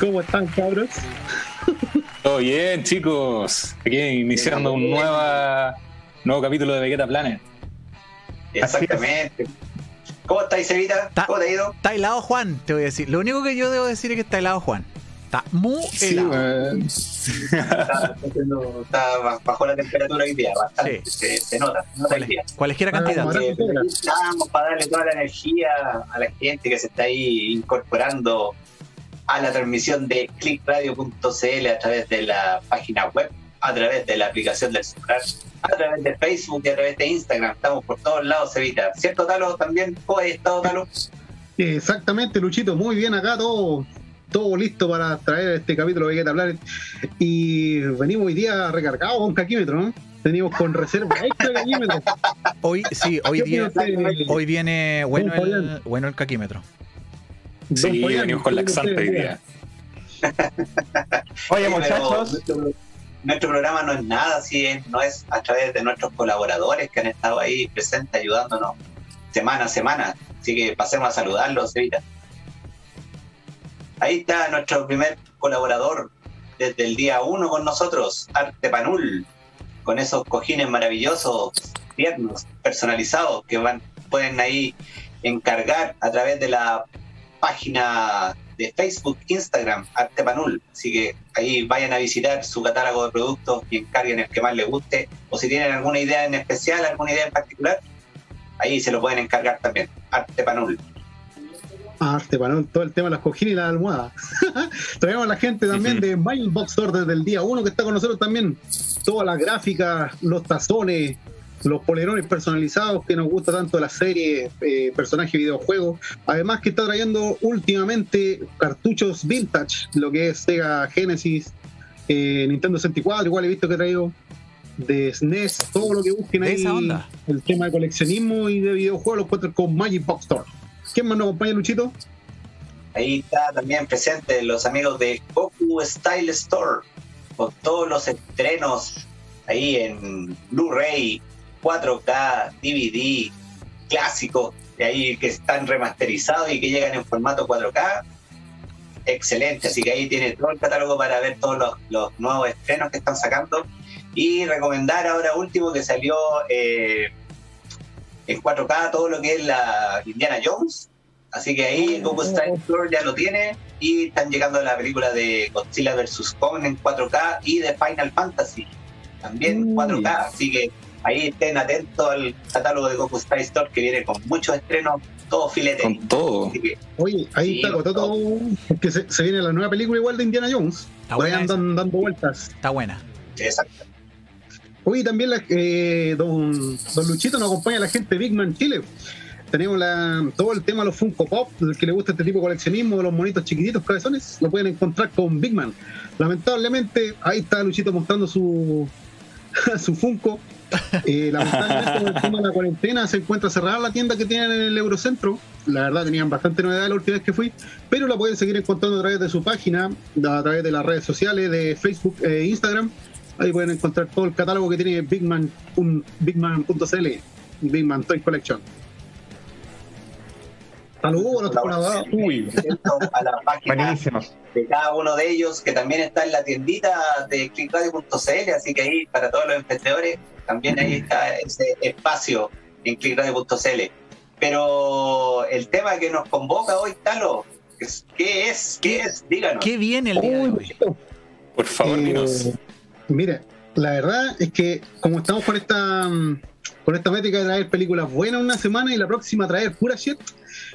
¿Cómo están, cabros? ¿Cómo están, cabros? Todo bien, chicos. Aquí iniciando un nueva, nuevo capítulo de Vegeta Planet. Exactamente. ¿Cómo estáis, Evita? Está- ¿Cómo te ha ido? Está helado Juan, te voy a decir. Lo único que yo debo decir es que está helado Juan. Está muy helado. Está, está bajó la temperatura hoy día, bastante. Se, se nota, se nota hoy día. Cuales- cualesquiera Ah, cantidad. Estamos para darle toda la energía a la gente que se está ahí incorporando a la transmisión de clickradio.cl a través de la página web, a través de la aplicación del celular, a través de Facebook y a través de Instagram. Estamos por todos lados, Evita. ¿Cierto, Talo? ¿También? ¿Cómo has estado, Talo? Exactamente, Luchito, muy bien acá, todo, todo listo para traer este capítulo de Vegeta Planet. Y venimos hoy día recargados con caquímetro, ¿no? Venimos con reserva extra caquímetro. Hoy, sí, hoy, ¿Qué día, hoy viene bueno el, bueno el caquímetro. Sí, Fabián? venimos con ¿qué opina laxante hoy día. Oye, muchachos, Nuestro, nuestro programa no es nada si es- no es a través de nuestros colaboradores que han estado ahí presentes ayudándonos semana a semana. Así que pasemos a saludarlos, Evita. Ahí está nuestro primer colaborador desde el día uno con nosotros, Arte Panul, con esos cojines maravillosos, tiernos, personalizados que van pueden ahí encargar a través de la página de Facebook, Instagram, Arte Panul. Así que ahí vayan a visitar su catálogo de productos y encarguen el que más les guste. O si tienen alguna idea en especial, alguna idea en particular, ahí se lo pueden encargar también. Arte Panul. Ah, Arte Panol, todo el tema de las cojines y las almohadas. Traemos a la gente también de Mailbox Store desde el día uno que está con nosotros también. Todas las gráficas, los tazones, los polerones personalizados que nos gusta tanto de la serie, eh, personajes y videojuegos. Además que está trayendo últimamente cartuchos vintage, lo que es Sega Genesis, eh, Nintendo 64, igual he visto que ha traído de SNES, todo lo que busquen ahí. esa onda. El tema de coleccionismo y de videojuegos lo encuentran con Magic Box Store. ¿Quién más nos acompaña, Luchito? Ahí está también presente los amigos de Goku Style Store, con todos los estrenos ahí en Blu-ray, 4K, DVD, clásicos, de ahí que están remasterizados y que llegan en formato 4K. Excelente, así que ahí tiene todo el catálogo para ver todos los, los nuevos estrenos que están sacando. Y recomendar ahora último que salió eh, en 4K todo lo que es la Indiana Jones. Así que ahí Goku Style Store ya lo tiene y están llegando la película de Godzilla vs. Kong en 4K y de Final Fantasy también en Uy. 4K. Así que ahí estén atentos al catálogo de Goku Style Store que viene con muchos estrenos, todo filete. Con todo. Que Oye, ahí Sí, está agotado todo. Porque se, se viene la nueva película igual de Indiana Jones. Está buena andan dando vueltas. Está buena. exacto. Oye, también la- eh, don, don Luchito nos acompaña la gente de Big Man Chile. Tenemos la, todo el tema de los Funko Pop, del que le gusta este tipo de coleccionismo, de los monitos chiquititos, cabezones, lo pueden encontrar con Big Man. Lamentablemente, ahí está Luchito mostrando su, su Funko. Eh, lamentablemente, el tema de la cuarentena, se encuentra cerrada la tienda que tienen en el Eurocentro. La verdad, tenían bastante novedad la última vez que fui, pero la pueden seguir encontrando a través de su página, a través de las redes sociales, de Facebook e Instagram. Ahí pueden encontrar todo el catálogo que tiene un, bigman.cl, Big Man Toy Collection. Saludos a nuestros colaboradores. Uy, Atentos a la página de cada uno de ellos, que también está en la tiendita de clickradio.cl, así que ahí para todos los emprendedores, también ahí está ese espacio en clickradio.cl. Pero el tema que nos convoca hoy, Talo, es- ¿qué es? ¿Qué es? Díganos. ¿Qué viene el día de hoy? Por favor, Eh, dinos. Mire, la verdad es que como estamos con esta mm, con esta métrica de traer películas buenas una semana y la próxima traer pura shit,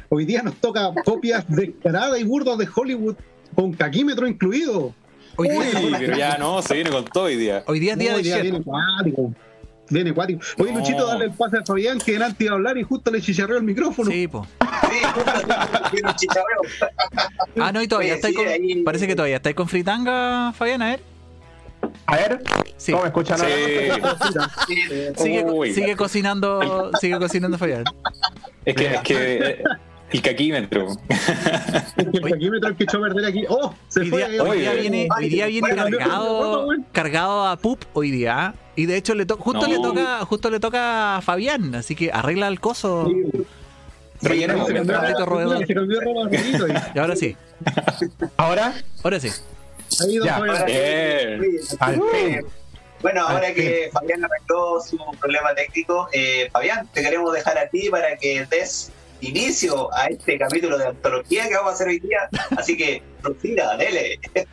hoy día nos toca copias descaradas y burdas de Hollywood con caquímetro incluido. Hoy Uy, día, pero ya no, se viene con todo hoy día. hoy día es día No, de hoy día shit. viene cuático. Viene cuático. Oye, No. Luchito, dale el pase a Fabián que delante iba a hablar y justo le chicharreó el micrófono. Sí, po. Sí. Ah, no, y todavía Oye, estáis sí, con. ahí- Parece que todavía estáis con fritanga, Fabián, a ver. A ver, Sí. ¿cómo me escuchan? Sí. Sigue, sigue cocinando, sigue cocinando Fabián. Es que, es que eh, el caquímetro. El caquímetro el que echó a perder aquí. ¡Oh! Se Hoy fue. día, hoy día viene, hoy día viene Bueno, cargado, bueno. cargado a Pup hoy día. Y de hecho le to- justo No. le toca, justo le toca a Fabián, así que arregla el coso. Rellenemos. Rapidito y- ahora sí, Ahora, ahora sí. Ya. Bien. fin. Bueno, ahora Al que Fabián arregló su problema técnico, eh, Fabián, te queremos dejar a ti para que des inicio a este capítulo de antología que vamos a hacer hoy día. Así que, prosiga, dele.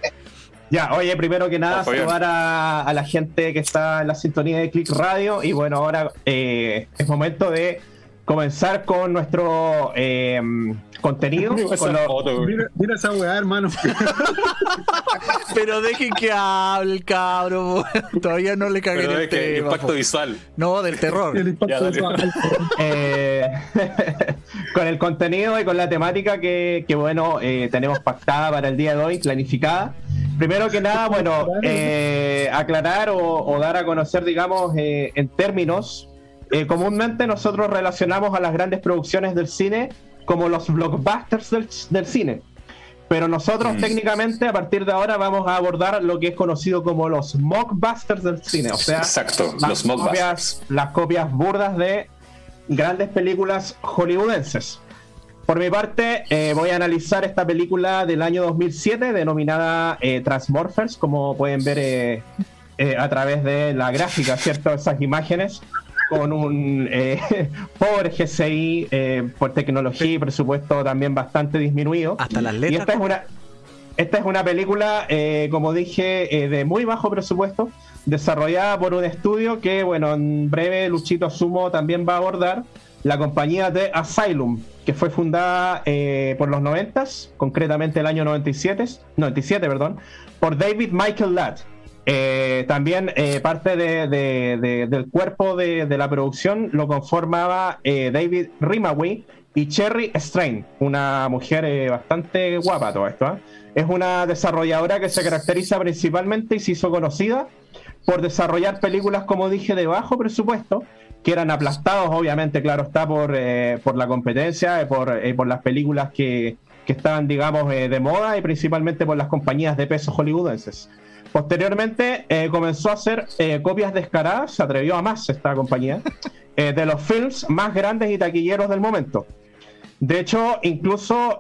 Ya, oye, primero que nada, saludar a, a la gente que está en la sintonía de Click Radio. Y bueno, ahora eh, es momento de comenzar con nuestro eh, contenido. Con foto. Mira, mira esa weá, hermano. Pero dejen que hable el cabro. po. Todavía no le cagué Pero el es que tema, impacto po. visual. No, del terror. El impacto Ya, visual. eh, con el contenido y con la temática que, que, bueno, eh, tenemos pactada para el día de hoy, planificada. Primero que nada, bueno, eh, aclarar o, o dar a conocer, digamos, eh, en términos, eh, comúnmente nosotros relacionamos a las grandes producciones del cine como los blockbusters del, del cine. Pero nosotros Mm. técnicamente a partir de ahora vamos a abordar lo que es conocido como los mockbusters del cine, o sea, Exacto, las los copias, las copias burdas de grandes películas hollywoodenses. Por mi parte, eh, voy a analizar esta película del año 2007 denominada eh, Transmorphers, como pueden ver eh, eh, a través de la gráfica, ¿cierto? Esas imágenes con un eh, pobre GCI eh, por tecnología y presupuesto también bastante disminuido. Hasta las Y letras. esta es una, esta es una película, eh, como dije, eh, de muy bajo presupuesto, desarrollada por un estudio que, bueno, en breve Luchito Asumo también va a abordar, la compañía de Asylum, que fue fundada eh, por los 90, concretamente el año 97, 97 perdón, por David Michael Ladd. También parte de- de- de- del cuerpo de, la producción lo conformaba David Rimaway y Cherry Strain, una mujer bastante guapa todo esto. Es una desarrolladora que se caracteriza principalmente y se hizo conocida por desarrollar películas, como dije, de bajo presupuesto, que eran aplastados, obviamente, claro está, por, eh, por la competencia, eh, por, eh, por las películas que, que estaban, digamos, de moda y principalmente por las compañías de peso hollywoodenses. Posteriormente comenzó a hacer copias descaradas, se atrevió a más esta compañía, de los films más grandes y taquilleros del momento. De hecho, incluso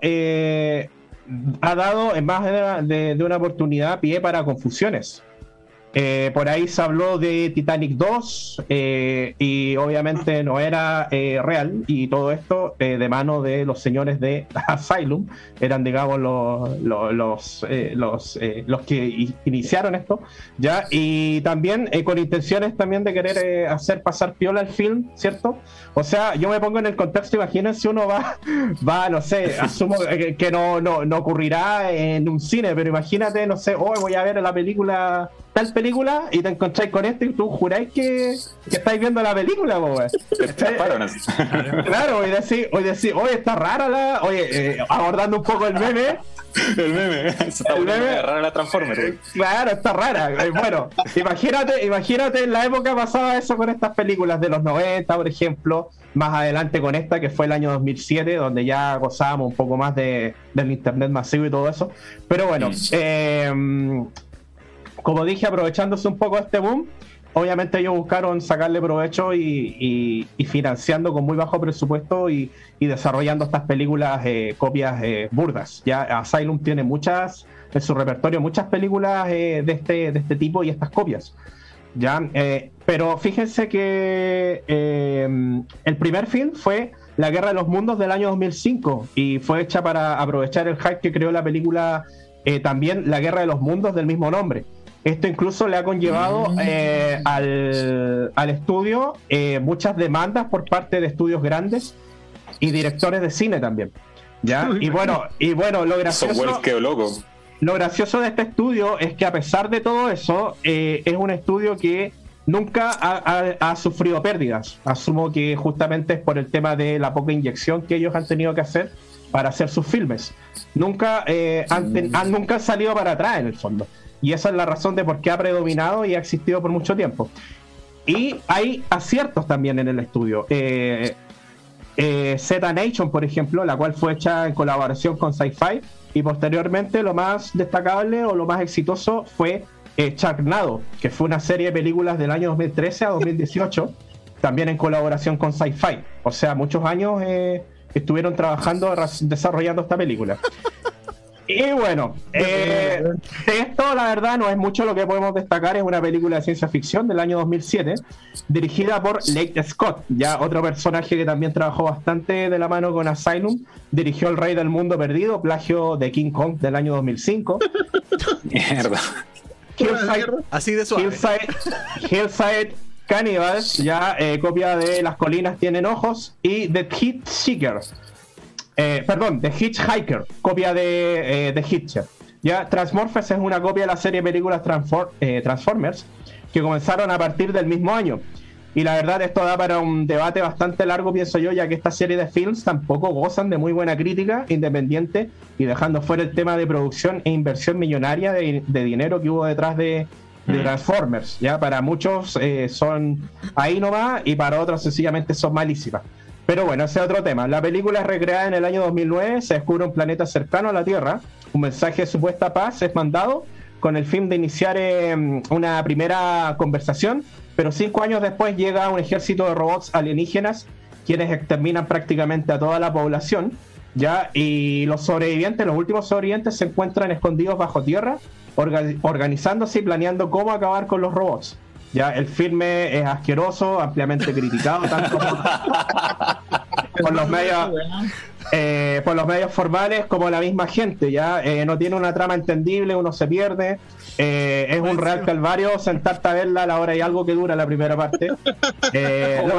ha dado en más de, una oportunidad pie para confusiones. Eh, por ahí se habló de Titanic 2 eh, y obviamente no era eh, real y todo esto eh, de mano de los señores de Asylum. Eran digamos los, los, los, eh, los, eh, los que iniciaron esto ya. Y también con intenciones también de querer hacer pasar piola al film cierto o sea yo me pongo en el contexto imagínense uno va va no sé asumo que, no, no, no ocurrirá en un cine pero imagínate no sé hoy voy a ver la película tal película y te encontráis con esto y tú juráis que, que estáis viendo la película po, claro hoy decir hoy decir oye está rara la oye eh, abordando un poco el meme El meme. Está El poniendo meme. rara la Transformer. güey. Claro, está rara. Eh, Bueno, imagínate, imagínate en la época pasaba eso con estas películas de los 90, por ejemplo, más adelante con esta que fue el año 2007, donde ya gozábamos un poco más de, del internet masivo y todo eso. Pero bueno, Mm. eh, como dije, aprovechándose un poco este boom, obviamente ellos buscaron sacarle provecho y, financiando con muy bajo presupuesto y, desarrollando estas películas eh, copias eh, burdas. Ya Asylum tiene muchas en su repertorio muchas películas eh, de este de este tipo y estas copias. Ya, eh, pero fíjense que eh, el primer film fue La Guerra de los Mundos del año 2005 y fue hecha para aprovechar el hype que creó la película también La Guerra de los Mundos del mismo nombre. Esto incluso le ha conllevado eh, al, al estudio eh, muchas demandas por parte de estudios grandes y directores de cine también. ¿ya? Y bueno, y bueno, lo gracioso, Wells quedó loco. lo gracioso de este estudio es que a pesar de todo eso, eh, es un estudio que nunca ha, ha- ha sufrido pérdidas. Asumo que justamente es por el tema de la poca inyección que ellos han tenido que hacer para hacer sus filmes. Nunca, eh, han, ten- han- nunca han salido para atrás en el fondo. Y esa es la razón de por qué ha predominado y ha existido por mucho tiempo. Y hay aciertos también en el estudio. Eh, eh, Z Nation, por ejemplo, la cual fue hecha en colaboración con Sci-Fi, y posteriormente lo más destacable o lo más exitoso fue eh, Sharknado, que fue una serie de películas del año 2013 a 2018, también en colaboración con Sci-Fi. O sea, muchos años eh, estuvieron trabajando desarrollando esta película. Y bueno, eh, de esto la verdad no es mucho lo que podemos destacar, es una película de ciencia ficción del año 2007, dirigida por Lake Scott, ya otro personaje que también trabajó bastante de la mano con Asylum, dirigió El Rey del Mundo Perdido, plagio de King Kong del año 2005. Mierda. Hillside, Así de suave. Hillside, Hillside Cannibals, ya eh, copia de Las colinas tienen ojos, y The Hitchhiker, eh, perdón, The Hitchhiker, copia de eh, The Hitcher. Ya Transmorphers es una copia de la serie de películas eh, Transformers que comenzaron a partir del mismo año. Y la verdad esto da para un debate bastante largo, pienso yo, ya que esta serie de films tampoco gozan de muy buena crítica independiente y dejando fuera el tema de producción e inversión millonaria de, de dinero que hubo detrás de, de Transformers. Ya para muchos eh, son ahí nomás y para otros sencillamente son malísimas. Pero bueno, ese es otro tema. La película es recreada en el año 2009, se descubre un planeta cercano a la Tierra, un mensaje de supuesta paz es mandado con el fin de iniciar eh, una primera conversación, pero cinco años después llega un ejército de robots alienígenas quienes exterminan prácticamente a toda la población, ya y los sobrevivientes, los últimos sobrevivientes se encuentran escondidos bajo tierra, orga- organizándose y planeando cómo acabar con los robots. Ya el filme es asqueroso, ampliamente criticado, tanto por, por los medios eh, por los medios formales como la misma gente, ya eh, no tiene una trama entendible, uno se pierde, eh, es un real calvario sentarte a verla a la hora y algo que dura la primera parte. Eh, lo,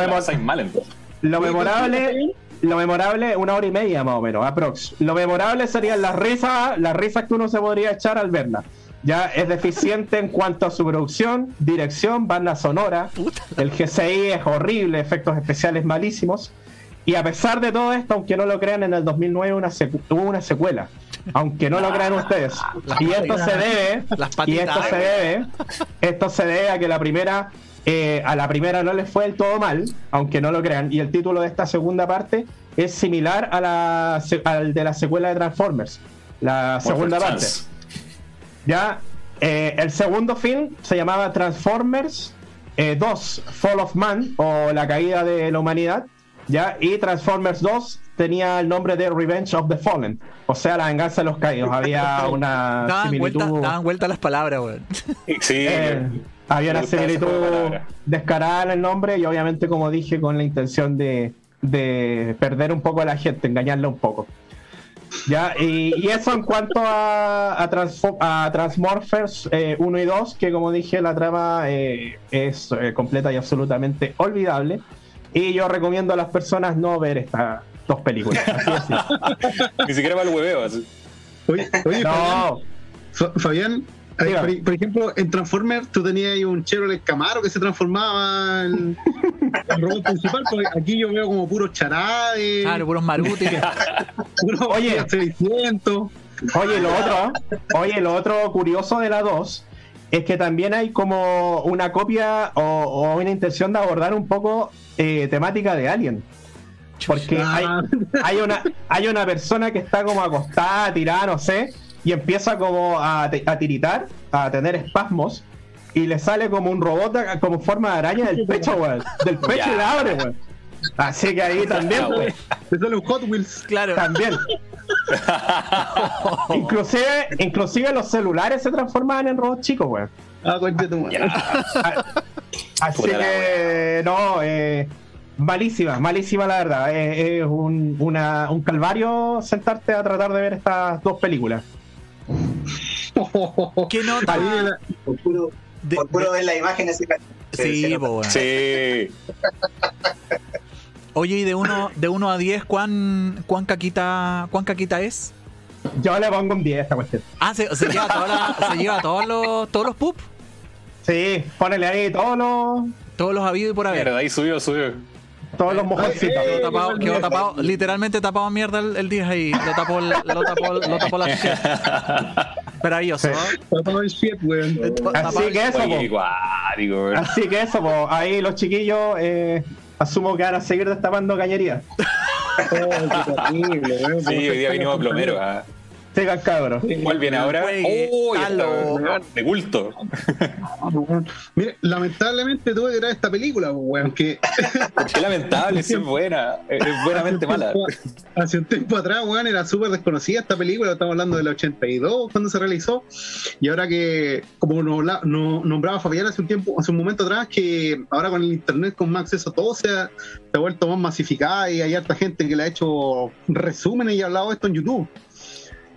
lo memorable, lo memorable, una hora y media más o menos, aprox. Lo memorable serían las risas, las risas que uno se podría echar al verla. Ya es deficiente en cuanto a su producción, dirección, banda sonora. El GCI es horrible, efectos especiales malísimos. Y a pesar de todo esto, aunque no lo crean, en el 2009 una hubo una secuela. Aunque no lo crean ustedes. Y esto se debe, Las y esto se debe, esto se debe a que la primera, eh, a la primera no les fue del todo mal, aunque no lo crean. Y el título de esta segunda parte es similar a la, al de la secuela de Transformers. La segunda parte. Chance. Ya, eh, el segundo film se llamaba Transformers eh, 2, Fall of Man, o La caída de la humanidad. Ya, y Transformers 2 tenía el nombre de Revenge of the Fallen, o sea, la venganza de los caídos. Había una Daban vuelta, similitud. daban vuelta las palabras, weón. Sí, eh, había una similitud descarada en el nombre y obviamente, como dije, con la intención de, de perder un poco a la gente, engañarla un poco. Ya, y, y eso en cuanto a, a, Transfo- a Transmorphers eh, 1 y 2, que como dije, la trama eh, es eh, completa y absolutamente olvidable. Y yo recomiendo a las personas no ver estas dos películas. Así es. Ni siquiera para el hueveo. así. Oye, oye No, Fa- Fabián, por, por ejemplo, en Transformers tú tenías ahí un Chevrolet Camaro que se transformaba en el robot principal, porque aquí yo veo como puros charades, Claro, puros marutis. puros Oye. 600. Oye, lo otro, oye, lo otro curioso de la 2 es que también hay como una copia o, o una intención de abordar un poco eh, temática de Alien. Porque hay, hay una hay una persona que está como acostada, tirada, no sé, y empieza como a, a tiritar, a tener espasmos, y le sale como un robot como forma de araña del pecho, weón. Del pecho y la abre, weón. Así que ahí también, weón. te sale un Hot Wheels. Claro. También. inclusive, inclusive los celulares se transformaban en robots chicos, weón. Ah, tu madre. Así que no, eh, malísima, malísima la verdad. Eh, es un, una- un calvario sentarte a tratar de ver estas dos películas. ¿Qué nota? La- Por puro, de- por puro ver las imágenes. se- se- Sí, se- po, weón. Sí. Oye, y de 1 de uno a 10, ¿cuán, cuán, caquita, ¿cuán caquita es? Yo le pongo un 10 a esta cuestión. Ah, se, se lleva, toda la- se lleva todos los todos los pup, Sí, ponele ahí todos los, todos los habidos y por haber. Mierda, ahí subió, subió. Todos los mojoncitos. Quedó tapado, eh, quedó eh, tapado, literalmente tapado mierda el, el 10 ahí. Lo tapó, lo tapó, lo tapó la shit. Maravilloso. Tapado el shit, weón. Eh, to- Así que eso, po. Así que eso, po. ahí los chiquillos eh, asumo que van a seguir destapando cañería. Oh, qué terrible, weón. Sí, hoy día vinimos plomeros. ah. Sigan cabros. ¿Cuál viene ahora? Oh, está, de culto. Mire, lamentablemente tuve que ver esta película, weón, que Qué lamentable, si es buena. Es buenamente mala. Hace un tiempo atrás, weón, era súper desconocida esta película, estamos hablando del 82 cuando se realizó, y ahora que, como nos nombraba Fabián hace un tiempo, hace un momento atrás, que ahora con el internet, con más acceso a todo, se ha, se ha vuelto más masificada y hay harta gente que le ha hecho resúmenes y ha hablado de esto en YouTube.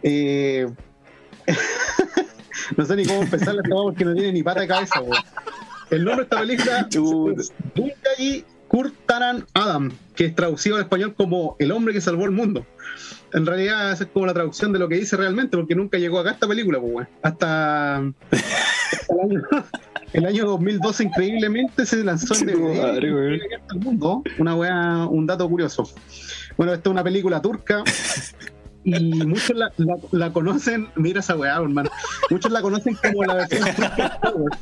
Eh, no sé ni cómo empezar esta weá porque no tiene ni pata de cabeza. El nombre de esta película es Kurtaran Adam, que es traducido al español como El hombre que salvó el mundo. En realidad, esa es como la traducción de lo que dice realmente, porque nunca llegó acá esta película, pues. Hasta, hasta el, año, el año 2012, increíblemente, se lanzó en DVD. mundo. Una weá, un dato curioso. Bueno, esta es una película turca. Y muchos la, la- la conocen, mira esa weá, hermano. Muchos la conocen como la versión de Star Wars.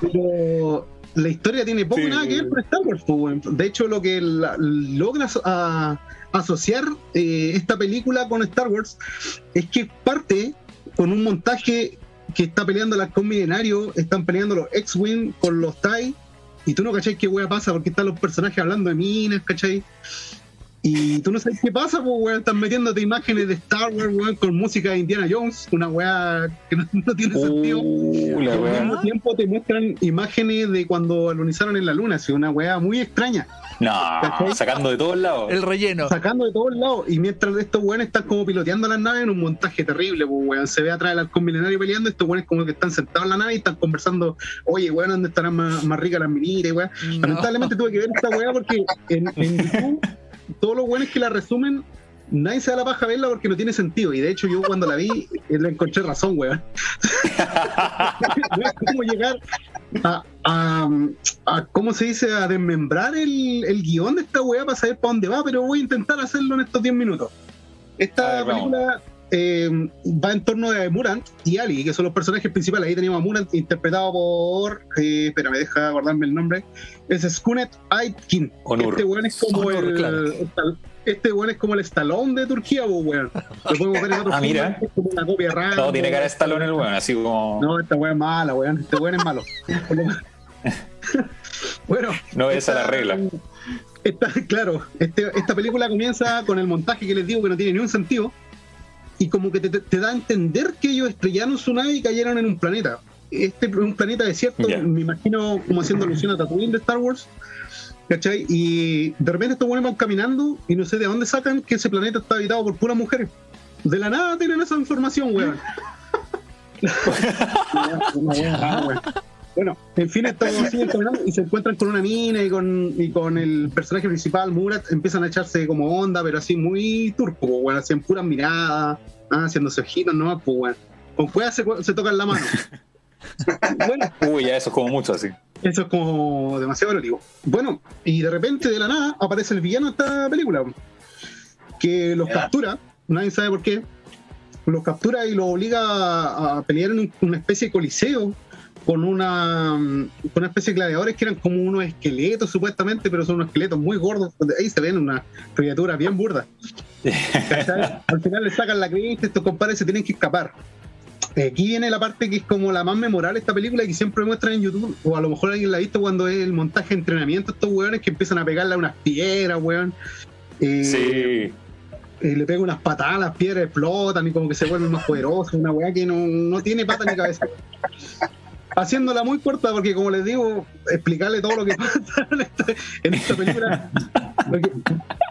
Pero la historia tiene poco Sí. nada que ver con Star Wars. De hecho, lo que la- logra a- asociar eh, esta película con Star Wars es que parte con un montaje que está peleando el halcón milenario, están peleando los X-Wing con los TIE, y tú no cachai qué wea pasa porque están los personajes hablando de minas, ¿cachai? Y tú no sabes qué pasa, pues, weón. Están metiéndote imágenes de Star Wars, weón, con música de Indiana Jones, una weá que no, no tiene sentido. Uh, la Y al mismo tiempo te muestran imágenes de cuando alunizaron en la luna, así, una weá muy extraña, No, ¿Cachai? sacando de todos lados. El relleno. sacando de todos lados. Y mientras estos weones están como piloteando las naves en un montaje terrible, pues, weón. Se ve atrás del halcón milenario peleando, estos weones como que están sentados en la nave y están conversando, oye, weón, ¿dónde estarán más, más ricas las minitas, weón? No. Lamentablemente tuve que ver esta weá porque en, en YouTube, todos los weones que la resumen, nadie se da la paja a verla porque no tiene sentido. Y de hecho, yo cuando la vi, eh, le encontré razón, weón. no es como llegar a, a, a- ¿cómo se dice? A desmembrar el, el guion de esta weá para saber para dónde va, pero voy a intentar hacerlo en estos 10 minutos. Esta ver, vamos. Eh, va en torno de Murant y Ali, que son los personajes principales. Ahí tenemos a Murant interpretado por, eh, espera, me deja acordarme el nombre, es Skunet Aitkin. Onur. Este weón es como Onur, el... claro. esta- Este weón es como el Stallone de Turquía, pues, weón. Lo podemos ver en otros Ah, mira. filmes, es como una copia rara. No, tiene cara de Stallone el weón, así como. No, esta weón es mala, weón. Este weón es malo. Bueno. No es a la esta- regla. Esta, claro, este- esta película comienza con el montaje que les digo que no tiene ni un sentido. Y como que te, da a entender que ellos estrellaron su nave y cayeron en un planeta. Este es un planeta desierto, me imagino como haciendo alusión a Tatooine de Star Wars. ¿Cachai? Y de repente estos buenos van caminando y no sé de dónde sacan que ese planeta está habitado por puras mujeres. De la nada tienen esa información, weón. Bueno, en fin, estamos así y se encuentran con una mina y con, y con el personaje principal, Murat, empiezan a echarse como onda, pero así muy turco, pues, weón, hacían puras miradas, ah, haciéndose ojitos, ¿no? Pues, weón. Con cuevas se, se tocan la mano. bueno, Uy, ya eso es como mucho así. eso es como demasiado erótico. Bueno, y de repente, de la nada, aparece el villano de esta película, que los captura, nadie sabe por qué, los captura y los obliga a, a pelear en un- una especie de coliseo con una, con una especie de gladiadores que eran como unos esqueletos supuestamente, pero son unos esqueletos muy gordos. Ahí se ven una criatura bien burda. ¿Cachai? Al final le sacan la cresta, estos compadres se tienen que escapar. Eh, Aquí viene la parte que es como la más memorable de esta película y que siempre muestran en YouTube, o a lo mejor alguien la ha visto cuando es el montaje de entrenamiento, estos weones que empiezan a pegarle a unas piedras, weón. Eh, Sí. eh, le pega unas patadas las piedras, explotan y como que se vuelven más poderosos, una weá que no, no tiene pata ni cabeza. Haciéndola muy corta, porque como les digo, explicarle todo lo que pasa en esta, en esta película.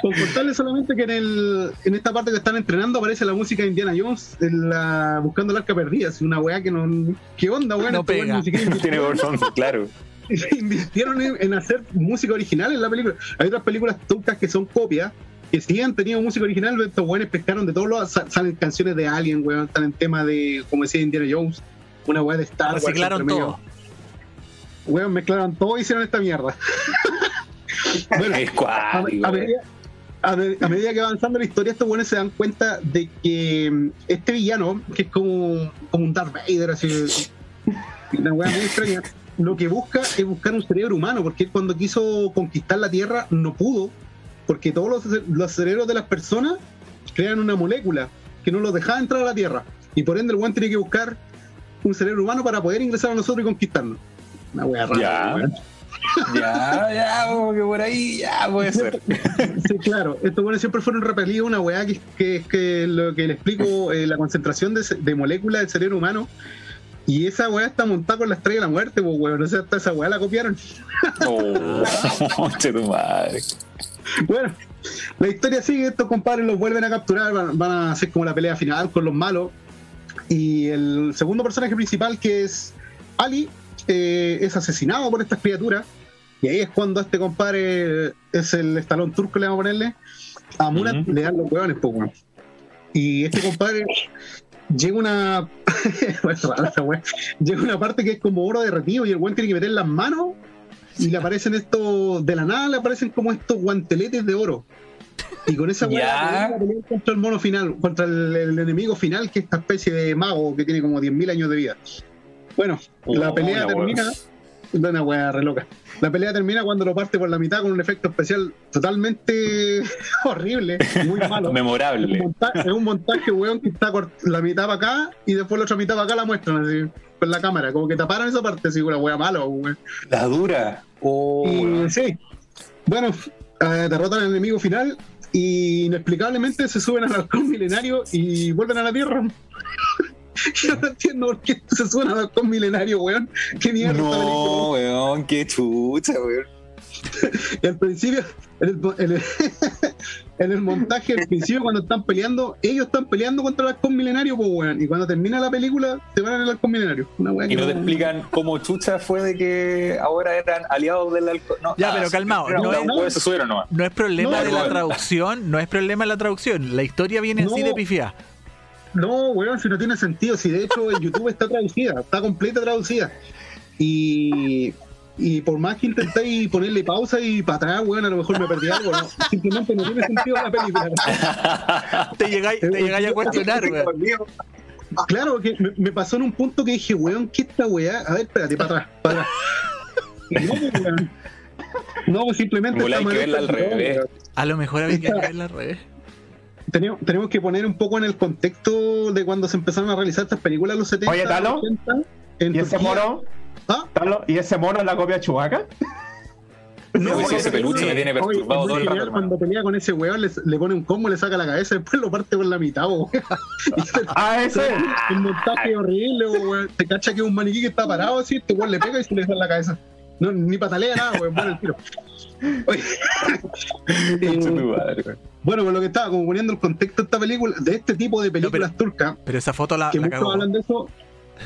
con contarles solamente que en, el, en esta parte que están entrenando aparece la música de Indiana Jones en la, buscando el arca perdida. Así una weá que no. ¿Qué onda, weón? No Este pega. ni siquiera Tiene razón, claro. invirtieron en, en hacer música original en la película. Hay otras películas turcas que son copias, que sí han tenido música original, pero estos weones pescaron de todos los. sa- Salen canciones de Alien, weón, están en tema de, como decía Indiana Jones, una weá de Star Wars. Reciclaron todo. Weón, mezclaron todo y hicieron esta mierda. bueno, Es a, medida, a me- a medida que va avanzando la historia, estos buenos se dan cuenta de que mm, este villano, que es como, como un Darth Vader, así, una weá muy extraña, lo que busca es buscar un cerebro humano, porque cuando quiso conquistar la Tierra no pudo, porque todos los, los cerebros de las personas crean una molécula que no los dejaba entrar a la Tierra. Y por ende el weón tiene que buscar un cerebro humano para poder ingresar a nosotros y conquistarnos. Una wea rara, Ya. Ya, ya, como que por ahí ya puede ser. Sí, claro. Estos buenos siempre fueron repelidos. Una weá que, que es que lo que le explico, eh, la concentración de, moléculas del cerebro humano. Y esa weá está montada con la estrella de la muerte, pues weón. O sea, hasta esa weá la copiaron. Oh, tu madre. Bueno, la historia sigue, estos compadres los vuelven a capturar, van, van a hacer como la pelea final con los malos. Y el segundo personaje principal, que es Ali, eh, es asesinado por estas criaturas. Y ahí es cuando este compadre es el estalón turco, le vamos a ponerle. A Ujú. le dan los huevones, pues, weón. Y este compadre llega una. Llega una parte que es como oro derretido y el weón tiene que meter las manos y le aparecen estos. De la nada le aparecen como estos guanteletes de oro. Y con esa weá contra el mono final, contra el, el enemigo final, que es esta especie de mago que tiene como 10.000 años de vida. Bueno, la Oh, pelea la termina. wea. Una weá re loca. La pelea termina cuando lo parte por la mitad con un efecto especial totalmente horrible, muy malo. Es un, Memorable. monta- es un montaje, weón, que está la mitad para acá y después la otra mitad para acá la muestran así, con la cámara. Como que taparon esa parte, así, una weá malo, weón. La dura. Oh, Y sí. Bueno, eh, derrotan al enemigo final y inexplicablemente se suben al halcón milenario y vuelven a la Tierra. Yo no entiendo por qué se suben al halcón milenario, weón. Qué mierda. no, weón, qué chucha, weón. Y al principio, en el, en el- en el montaje, al principio, cuando están peleando, ellos están peleando contra el halcón milenario, pues, weón. Y cuando termina la película, se van al halcón milenario. Una Y no te explican cómo chucha fue de que ahora eran aliados del. No, Ya, ah, pero calmado, no es-. No es problema No, de la no. traducción, no es problema de la traducción. La historia viene así de pifiada. No, weón, si no tiene sentido. Si de hecho en YouTube está traducida, está completa traducida. Y, y por más que intentéis ponerle pausa y para atrás, weón, a lo mejor me perdí algo. ¿no? Simplemente no tiene sentido la película. Te llegáis, te llegáis a cuestionar, weón. Claro, que me, me pasó en un punto que dije, weón, ¿qué esta weá? A ver, espérate, para atrás, para atrás. No, pues, weón. No, simplemente. Igual hay está que mal verla hecha, al no, revés. weón. A lo mejor había que verla al revés. tenemos, tenemos que poner un poco en el contexto de cuando se empezaron a realizar estas películas en los 70. Oye, Talo, 80, en ¿Y ese Turquía. ¿Ah? ¿Y ese mono es la copia de Chubaca? No, ese peluche me tiene perturbado todo el rato, hermano. Cuando pelea con ese weón, le, le pone un combo, le saca la cabeza, después lo parte por la mitad, weón. Se- Ah, ese. Un montaje horrible, weón. Se cacha que es un maniquí que está parado así, este weón le pega y se le da en la cabeza. No, ni patalea nada, weón, muere el tiro. Eh, bueno, con lo que estaba, como poniendo el contexto de esta película, de este tipo de películas turcas, Pero esa foto la, que la muchos cagó. hablan de eso,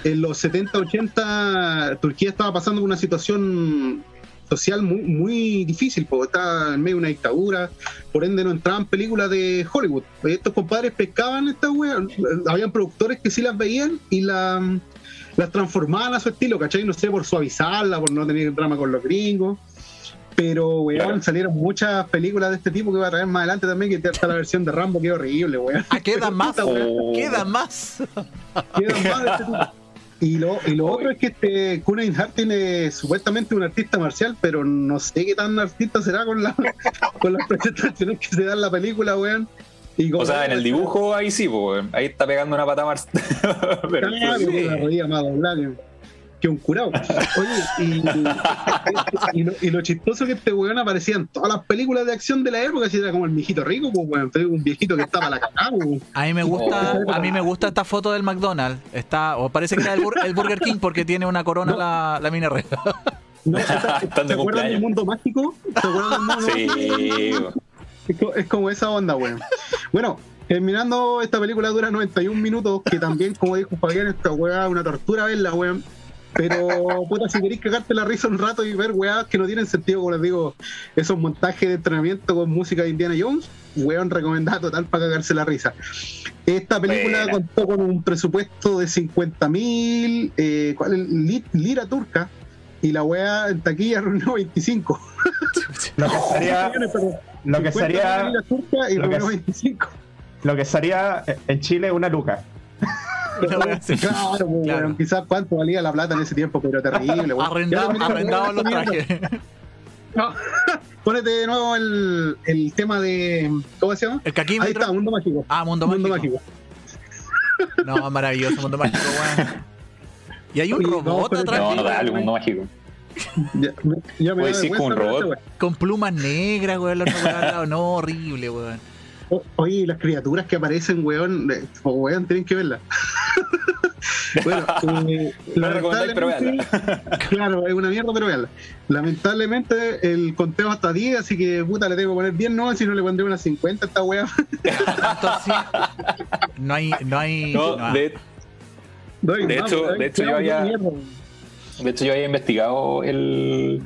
en los 70, 80, Turquía estaba pasando por una situación social muy, muy difícil, porque estaba en medio de una dictadura, por ende no entraban películas de Hollywood. Estos compadres pescaban estas weas, habían productores que sí las veían y la, las transformaban a su estilo, ¿cachai? No sé, por suavizarla, por no tener drama con los gringos. Pero, weón, Claro. salieron muchas películas de este tipo que va a traer más adelante también, que está la versión de Rambo, que es horrible, weón. Ah, queda más. Oh. Queda más. Quedan más de este tipo. Y lo, y lo otro es que este Kunai Hart tiene supuestamente un artista marcial, pero no sé qué tan artista será con, la, con las presentaciones que se dan en la película, weón. Y O sea, en el dibujo ahí sí, pues, weón. ahí está pegando una pata más. Pero Claro, Sí. con la rodilla más doblada que- un curado. Oye, y, y lo, y lo chistoso que este weón aparecía en todas las películas de acción de la época, si era como el mijito rico, pues weón, un viejito que estaba a la cagada, weón. A mí me gusta, Oh. a mí me gusta esta foto del McDonald's. Está, o parece que era el, Bur- el Burger King porque tiene una corona No. la, la mina red. No, esta- Están de ¿Se acuerdan cumpleaños. del mundo mágico? ¿Se acuerdan del mundo mágico? Sí, weón. Es Es como esa onda, weón. Bueno, terminando esta película dura 91 minutos, que también, como dijo Fabián, esta weá es una tortura verla, weón. Pero, puta, si queréis cagarte la risa un rato y ver weá que no tienen sentido, como les digo, esos montajes de entrenamiento con música de Indiana Jones, weón, recomendada total para cagarse la risa. Esta película Buena. contó con un presupuesto de 50 mil eh, ¿cuál es? Li- lira turca y la weá en taquilla reunió 25. Lo que sería. Lo que 50 sería. lo que reunió es- 25. Lo que sería en Chile una luca. Claro, pues, Claro. weón, quizás cuánto valía la plata en ese tiempo, pero terrible. weón. Arrendado- los trajes. no. Ponete de nuevo el, el tema de. ¿Cómo se llama? El Ahí caquímetro. está, Mundo Mágico. Ah, mundo, Mundo mágico. Mágico. No, maravilloso, mundo mágico, weón. Y hay un Oye, robot no, atrás No, no, dale, mundo mágico. Ya, me- ya me da ser como un robot. con plumas negras, weón. No, horrible, weón. O- Oye, las criaturas que aparecen, weón, eh, oh, weón, tienen que verlas. bueno, eh, recomendáis, pero lamentablemente- Claro, es una mierda, pero veanla. Lamentablemente el conteo hasta 10, así que puta, le tengo que poner 10 no, si no le pondré unas 50 a esta weá. Entonces, no hay, no hay. No, no. de, No hay De hecho- de hecho, yo había- de hecho, yo había investigado el,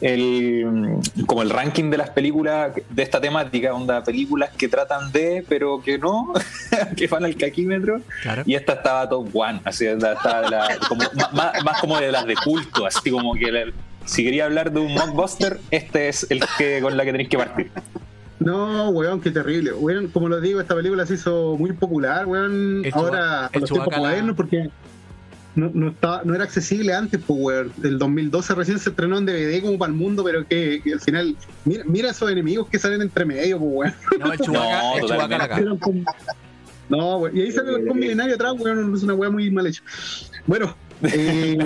el como el ranking de las películas de esta temática, onda películas que tratan de, pero que no, que van al caquímetro. Claro. Y esta estaba top one, así esta estaba de la- como, más, más como de las de culto, así como que la- si quería hablar de un mockbuster, este es el que con la que tenéis que partir. No, weón, qué terrible. Weón, como lo digo, esta película se hizo muy popular, weón. El Ahora, el los tiempos modernos, porque no, no, estaba, no era accesible antes, pues, weón. El 2012 recién se estrenó en DVD como para el mundo, pero que, que al final, mira, mira esos enemigos que salen entre medio, pues, weón. No, el No, el weón. Y ahí sale el combinario atrás, weón. Es una weá muy mal hecha. Bueno, eh,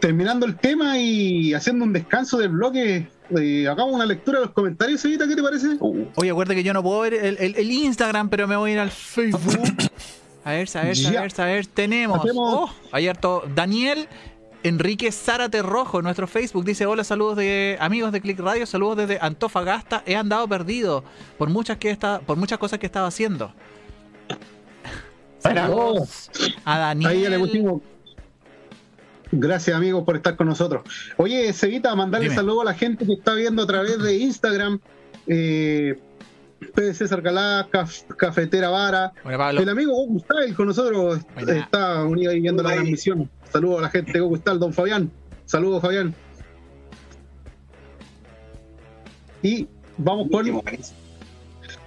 terminando el tema y haciendo un descanso del bloque, eh, hagamos una lectura de los comentarios, Evita, ¿qué te parece? Uh, Oye, acuérdate que yo no puedo ver el, el- el Instagram, pero me voy a ir al Facebook. A ver, a ver, a ver, a ver. Tenemos. Oh, hay harto. Daniel Enrique Zárate Rojo en nuestro Facebook dice: Hola, saludos de amigos de Click Radio, saludos desde Antofagasta. He andado perdido por muchas, que esta- por muchas cosas que estaba haciendo. Saludos a Daniel. Gracias, amigos, por estar con nosotros. Oye, Cevita, mandarle Dime. saludo a la gente que está viendo a través de Instagram. Eh, P. César Calá, Caf- Cafetera Vara. Bueno, Pablo. El amigo Goku Style con nosotros Buena. está unido ahí viendo la transmisión. Saludos a la gente de Goku Style, don Fabián. Saludos, Fabián. Y vamos con,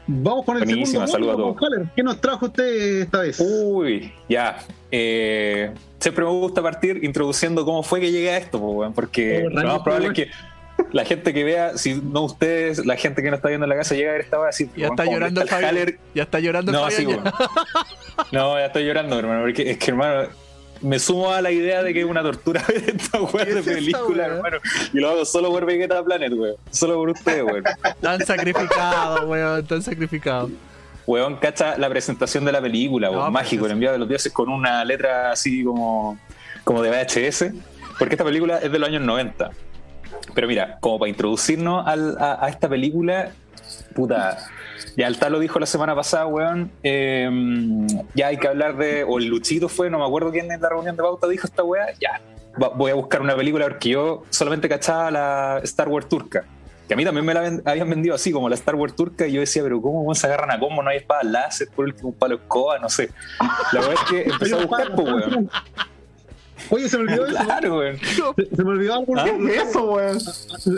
vamos con el Buenísima, segundo saludo. ¿Qué nos trajo usted esta vez? Uy, ya. Eh, siempre me gusta partir introduciendo cómo fue que llegué a esto, porque Oh, lo más probable es que la gente que vea, si no ustedes, la gente que no está viendo en la casa llega a ver esta va a decir, Ya está ¿cómo llorando el. Haller? Ya está llorando el No, sí, Fabián. weón. No, ya estoy llorando, hermano, porque es que, hermano, me sumo a la idea de que es una tortura ver esta weá ¿Qué de esa película, hermano. Y lo hago solo por Vegeta Planet, weón. Solo por ustedes, weón. Tan sacrificado, weón, tan sacrificado. Weón, cacha la presentación de la película, weón. No, mágico, pues, el enviado de los dioses con una letra así como, como de VHS. Porque esta película es de los años 90. Pero mira, como para introducirnos a, esta película, puta. Ya el lo dijo la semana pasada, weón. eh, ya hay que hablar de. O el Luchito fue, no me acuerdo quién en la reunión de pauta dijo esta weá. Ya, voy a buscar una película porque yo solamente cachaba la Star Wars turca. Que a mí también me la ven- habían vendido así, como la Star Wars turca, y yo decía, pero ¿cómo se agarran a combo? No hay espadas láser, por último, un palo escoba, no sé. La verdad es que empecé a buscar, pues, weón. Oye, se me olvidó eso. Claro, weón. Se, se me olvidó algo. Ah, ¿Qué es eso, weón?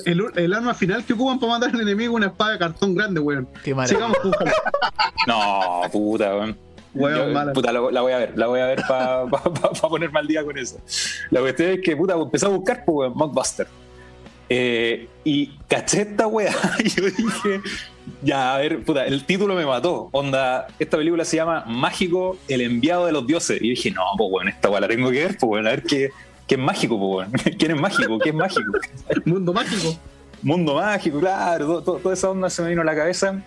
El, el arma final que ocupan para matar al enemigo es una espada de cartón grande, weón. Qué maravilla. No, puta, weón. Weón, Yo, mala. puta, la, la voy a ver, la voy a ver para pa, pa- pa ponerme al día con eso. La cuestión es que, puta, empecé a buscar, pues, weón, Mockbuster. Eh, y caché esta weá. Y yo dije, ya, a ver, puta, el título me mató. Onda, esta película se llama Mágico, el enviado de los dioses. Y dije, no, pues, weón, esta weá la tengo que ver, pues, weón, a ver qué, qué es mágico, pues, weón. ¿Quién es mágico? ¿Qué es mágico? Mundo mágico. Mundo mágico, claro, todo- todo- toda esa onda se me vino a la cabeza.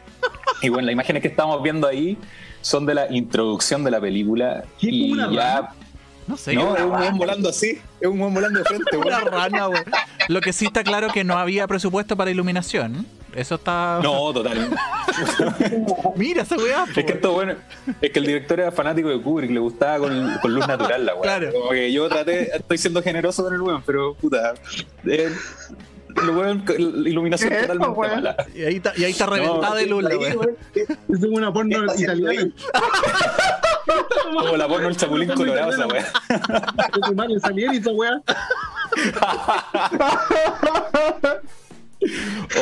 Y bueno, las imágenes que estamos viendo ahí son de la introducción de la película. ¿Qué, Y una ya. rana? No sé, No, es una un weón volando así. Es un weón volando de frente, Una weón. rana, weón. Lo que sí está claro que no había presupuesto para iluminación. Eso está. No, total. Mira esa weá. Es que esto bueno, es que el director era fanático de Kubrick, le gustaba con, con luz natural la weá. Claro. Como que yo traté, estoy siendo generoso con el weón, pero puta. eh, weón, la iluminación ¿Qué es totalmente weón? mala. Y ahí está, y ahí está reventada de luz, weón, ¿qué- Es una porno italiana. Como la porno el chapulín colorado esa weá. Mario Salieri esa weá.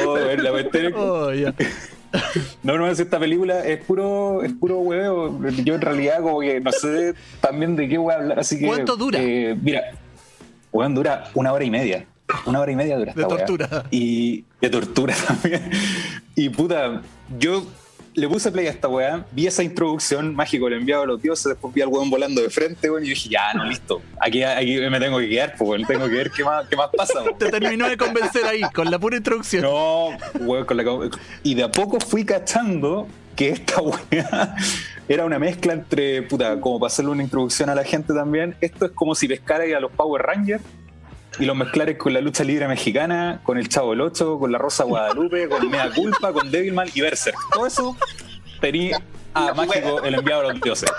Oh, weón, la cuestión Oh, ya. No, no, si esta película es puro, es puro hueveo. Yo en realidad como que no sé también de qué voy a hablar, así que... ¿Cuánto dura? eh, mira, weón, dura una hora y media. Una hora y media dura De esta tortura. Y de tortura también. Y puta, yo le puse play a esta weá, vi esa introducción, mágico, le enviaba a los dioses, después vi al weón volando de frente, weón, y dije, ya, no, listo. Aquí, aquí me tengo que quedar, pues, weón, tengo que ver qué más, qué más pasa, weón. Te terminó de convencer ahí, con la pura introducción. No, weón, con la, y de a poco fui cachando que esta weá era una mezcla entre, puta, como para hacerle una introducción a la gente también. Esto es como si pescara a los Power Rangers y los mezclares con la lucha libre mexicana, con el Chavo del Ocho, con la Rosa Guadalupe, con Mea Culpa, con Devilman y Berserk. Todo eso tenía a Mágico el enviado a los dioses.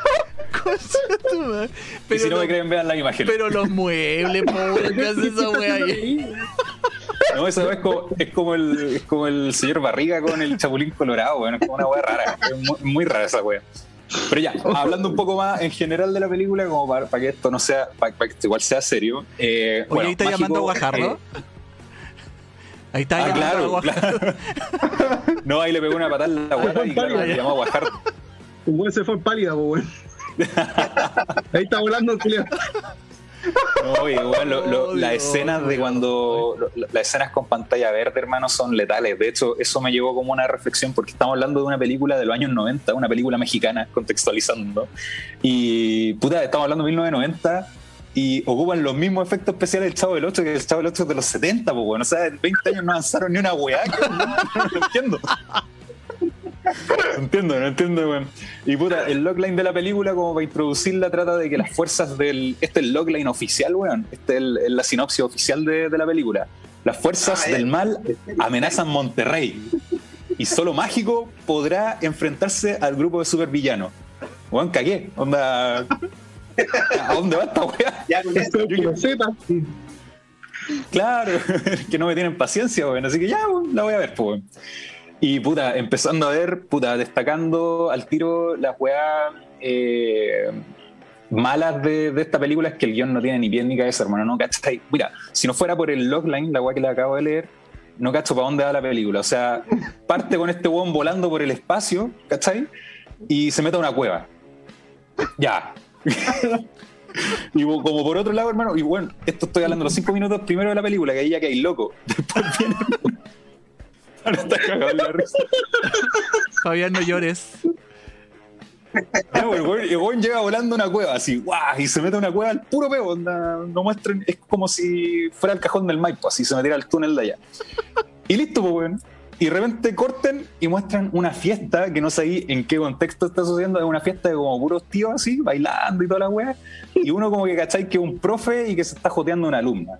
y si no me creen, vean la imagen. Pero los muebles, pobre, ¿qué hace esa wea ahí? No, eso es como, es como, el, es como el señor Barriga con el Chapulín Colorado, bueno, es como una wea rara. Es muy, muy rara esa wea. Pero ya, hablando un poco más en general de la película, como para, para que esto no sea, para, para, que igual sea serio. Eh, Oye, ahí está Mágico, llamando a Guajardo. eh, Ahí está ah, a claro, Guajardo. claro. No, ahí le pegó una patada en la guata y claro, le llamó a Guajardo. Un weón se fue en pálida, weón. Ahí está volando el culiao. No, weón, lo- lo- las escenas de cuando. lo- las escenas con pantalla verde, hermano, son letales. De hecho, eso me llevó como una reflexión, porque estamos hablando de una película de los años 90, una película mexicana, contextualizando. Y, puta, estamos hablando de 1990 y ocupan los mismos efectos especiales del Chavo del 8 que el Chavo del 8 de los 70, pues, bueno. O sea, en 20 años no avanzaron ni una weá. que- No entiendo. No entiendo, no entiendo, weón. Y puta, el logline de la película, como para introducirla, trata de que las fuerzas del. Este es el logline oficial, weón. Este es, el- la sinopsis oficial de, de la película. Las fuerzas Ah, ya. del mal amenazan Monterrey. Y solo Mágico podrá enfrentarse al grupo de supervillanos. Weón, cagué. Onda. ¿A dónde va esta weá? Ya con Esto es puro Z. Claro, que no me tienen paciencia, weón. Así que ya, weón, la voy a ver, pues, weón. Y puta, empezando a ver, puta, destacando al tiro las weas eh, malas de, esta película es que el guion no tiene ni pie ni cabeza, hermano. No cachai. Mira, si no fuera por el logline, la wea que le acabo de leer, no cacho para dónde va la película. O sea, parte con este weón volando por el espacio, ¿cachai? Y se mete a una cueva. Ya. Y como por otro lado, hermano, y bueno, esto estoy hablando los cinco minutos primero de la película, que ahí ya que hay loco. Después viene. Ahora está cagado la risa. Fabián, no llores. No, el weón- el weón llega volando a una cueva así, guau, y se mete a una cueva al puro peo, onda, no muestran, es como si fuera el cajón del Maipo, así se metiera al túnel de allá. Y listo, pues, weón. Y de repente corten y muestran una fiesta que no sé ahí en qué contexto está sucediendo, es una fiesta de como puros tíos así, bailando y toda la wea. Y uno como que cachai que es un profe y que se está joteando a una alumna.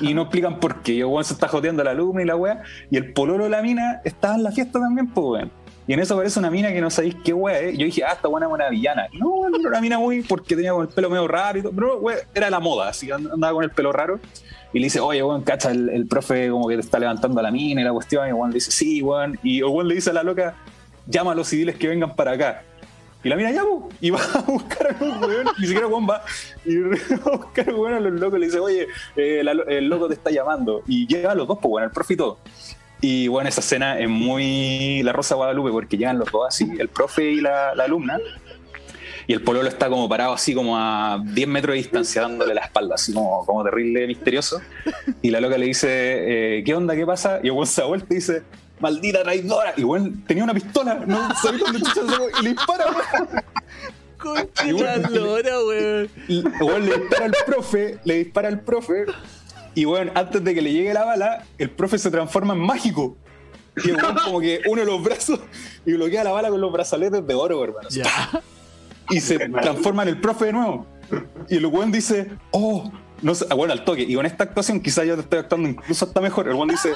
Y no explican por qué. Y weón se está joteando la alumna y la wea. Y el pololo de la mina estaba en la fiesta también, pues weón. Y en eso aparece una mina que no sabéis qué wea es. Yo dije, ah, esta buena es villana. No, era una mina muy porque tenía con el pelo medio raro y todo. Pero weón, era la moda, así and- andaba con el pelo raro. Y le dice, oye, weón, cacha, el, el profe como que te está levantando a la mina y la cuestión. Y weón le dice, sí, weón. Y weón le dice a la loca, llama a los civiles que vengan para acá. Y la mina ya, y va a buscar a un weón, ni siquiera weón va, y va a buscar a un weón a los locos le dice, oye, eh, el loco te está llamando. Y llega a los dos, pues bueno, el profe y todo. Y bueno, esa escena es muy La Rosa Guadalupe, porque llegan los dos así, el profe y la, alumna, y el pololo está como parado así como a 10 metros de distancia, dándole la espalda, así como, como terrible, misterioso. Y la loca le dice, eh, ¿qué onda? ¿Qué pasa? Y weón se vuelta y dice, maldita traidora. Y weón tenía una pistola, no sabía dónde chucha y le dispara, weón. Bueno, la lora, weón. Weón, le dispara al profe, le dispara al profe, y bueno, antes de que le llegue la bala, el profe se transforma en mágico. Y el weón como que une los brazos y bloquea la bala con los brazaletes de oro, hermano. Ya. Y se transforma en el profe de nuevo. Y el weón dice, oh, no sé, ah, bueno, al toque. Y con esta actuación quizás yo te estoy actuando incluso hasta mejor. El weón dice,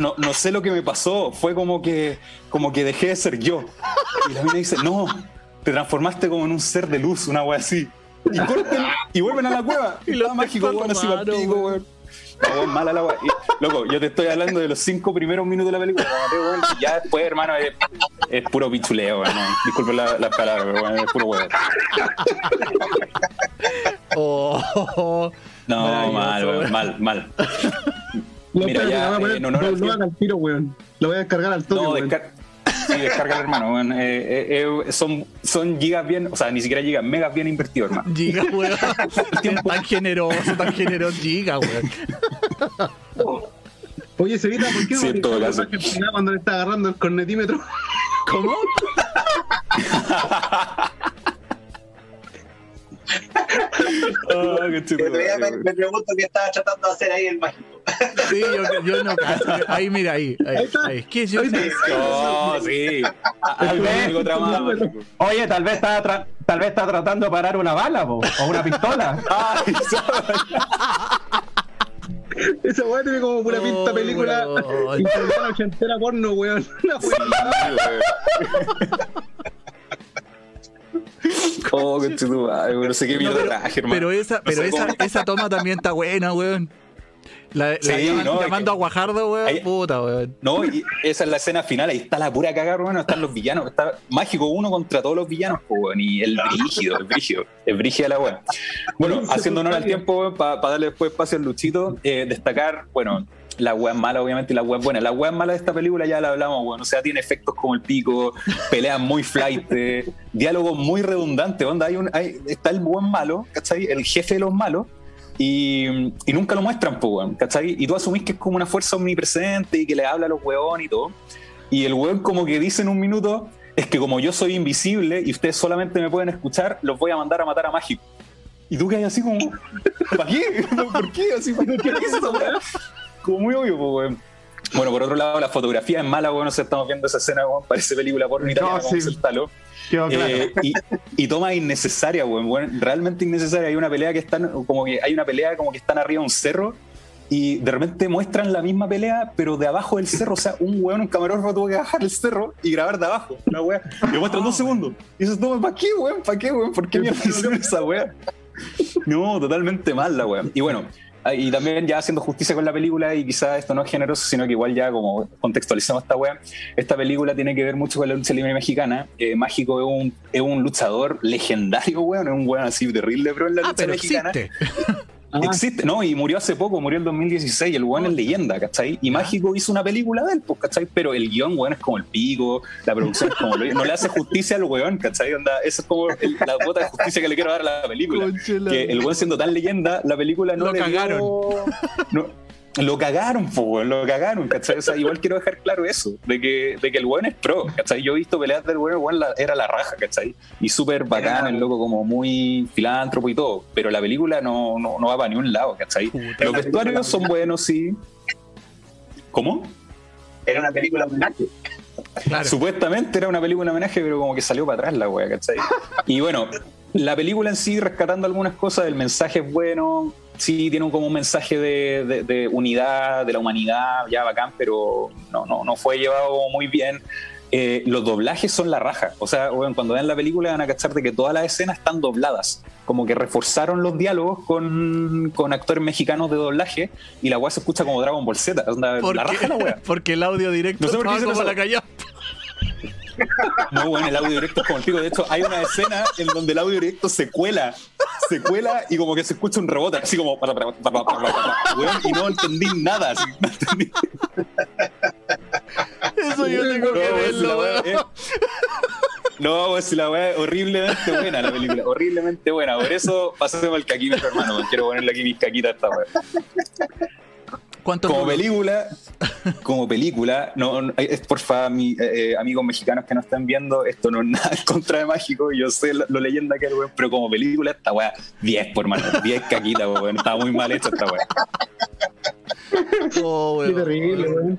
no, no sé lo que me pasó, fue como que, como que dejé de ser yo. Y la mina dice, no, te transformaste como en un ser de luz, una wea así. Y corten y vuelven a la cueva. Y lo mágico, weón, así para pico, weón. weón. No, weón, mala la wea. Y, loco, yo te estoy hablando de los cinco primeros minutos de la película. weón, y Ya después, hermano, es, es puro pichuleo, weón. Disculpen la- las palabras, weón, es puro weón. Oh, oh, oh. No, mal, weón, weón. mal, mal. Lo Mira, ya, voy a al tiro, weón. Lo voy a descargar al toque, No, weón. descar sí, descarga hermano. weón. Eh, eh, eh, son, son gigas bien, o sea, ni siquiera gigas, megas bien invertidos, hermano. Giga, weón. tan generoso, tan generoso, Giga, weón. Oye, Sevita, ¿por qué no Sí, todo caso. cuando le está agarrando el cornetímetro? ¿Cómo? Ah, qué me, weón. me pregunto qué estaba tratando de hacer ahí el mágico. Sí, yo, yo no. Ahí, mira, ahí. Ahí, Ahí está. ahí. Es que yo. No, sí. Algo, algo tramado, mágico. Oye, tal vez está tal vez está tratando de parar una bala po, o una pistola. Ay, Esa weá tiene como pura pinta Oh, película weón. ochentera porno, weón. Una weá. Oh, ay, weón, no sé qué No, mierda pero, traje, hermano. pero esa, pero No esa, cómo- esa toma también está buena, weón. La, la Sí, llaman- no, es llamando que- a Guajardo, weón. Ahí- Puta, weón. No, y esa es la escena final, ahí está la pura cagada, hermano, están los villanos, está mágico uno contra todos los villanos, weón, y el brígido, el brígido, el brígido de la weá. Bueno, haciendo honor al tiempo, para darle después espacio al Luchito, eh, destacar, bueno, la weá mala, obviamente, y la weá buena. La weá mala de esta película ya la hablamos, weón, o sea, tiene efectos como el pico, peleas muy flight, diálogos muy redundantes, onda, hay un, hay, está el buen malo, ¿cachai? El jefe de los malos, y, y nunca lo muestran, pues, weón, ¿cachai? Y tú asumís que es como una fuerza omnipresente y que le habla a los weón y todo. Y el weón como que dice en un minuto, es que como yo soy invisible y ustedes solamente me pueden escuchar, los voy a mandar a matar a Mágico. Y tú quedas así como, ¿para qué? ¿Por qué? Así, ¿por qué es esa weá? Como muy obvio, pues, weón. Bueno, por otro lado, la fotografía es mala, weón. No sé, estamos viendo esa escena, weón. Parece película porno No, sí. el talo. Claro. Eh, y, y toma innecesaria, weón, weón, realmente innecesaria. Hay una pelea que están, como que hay una pelea como que están arriba de un cerro y de repente muestran la misma pelea, pero de abajo del cerro. O sea, un weón, un camarógrafo tuvo que bajar el cerro y grabar de abajo, la weá. Y lo muestran dos segundos. Y dices, no, ¿para qué, weón? ¿Para qué, weón? ¿Por qué mierda hicieron esa weá? No, totalmente mal la weá. Y bueno, ah, y también ya haciendo justicia con la película, y quizás esto no es generoso, sino que igual ya como contextualizamos esta weá, esta película tiene que ver mucho con la lucha libre mexicana. Eh, Mágico es un, es un luchador legendario, weón, es un weón así terrible, pero en la Ah, lucha pero mexicana. existe. Ah, Existe, no, y murió hace poco, murió en 2016, el weón es leyenda, ¿cachai? Y Mágico hizo una película de él, pues, ¿cachai? Pero el guion, weón, es como el pico, la producción es como lo no le hace justicia al weón, ¿cachai? Onda, eso es como el- la cuota de justicia que le quiero dar a la película. Conchela. Que el weón siendo tan leyenda, la película no Lo le dio- cagaron. no- lo cagaron, po, lo cagaron, ¿cachai? O sea, igual quiero dejar claro eso, de que, de que el weón es pro, ¿cachai? Yo he visto peleas del weón, el weón la- era la raja, ¿cachai? Y súper bacán, el loco como muy filántropo y todo, pero la película no, no, no va para ni un lado, ¿cachai? Puta. Los vestuarios son buenos, sí. ¿Cómo? Era una película homenaje. Claro. Supuestamente era una película homenaje, pero como que salió para atrás la wea, ¿cachai? Y bueno, la película en sí, rescatando algunas cosas, el mensaje es bueno, sí tiene un- como un mensaje de, de- de unidad, de la humanidad, ya bacán, pero no, no, no fue llevado muy bien. Eh, los doblajes son la raja. O sea, bueno, cuando vean la película van a cachar de que todas las escenas están dobladas. Como que reforzaron los diálogos con, con actores mexicanos de doblaje y la weá se escucha como Dragon Ball Z. Onda, ¿Por la raja la weá. Porque el audio directo No sé por qué como la. No, bueno, el audio directo es como el pico. De hecho, hay una escena en donde el audio directo se cuela, se cuela y como que se escucha un rebote, así como. y no entendí nada. así, no entendí. Eso yo tengo que No, verlo, weón. es- No, pues la weá es horriblemente buena la película, horriblemente buena. Por eso pasemos al caquímetro, hermano. Quiero ponerle aquí mis caquitas a esta weá. ¿Cuánto Como película, como película, no, no, es, porfa, mi, eh, eh, amigos mexicanos que no están viendo, esto no es nada en contra de mágico, yo sé lo, lo leyenda que es, weón, pero como película, esta weá, 10 por mano, 10 caquitas, weón, está muy mal hecha esta weá. Oh, Qué terrible, weón.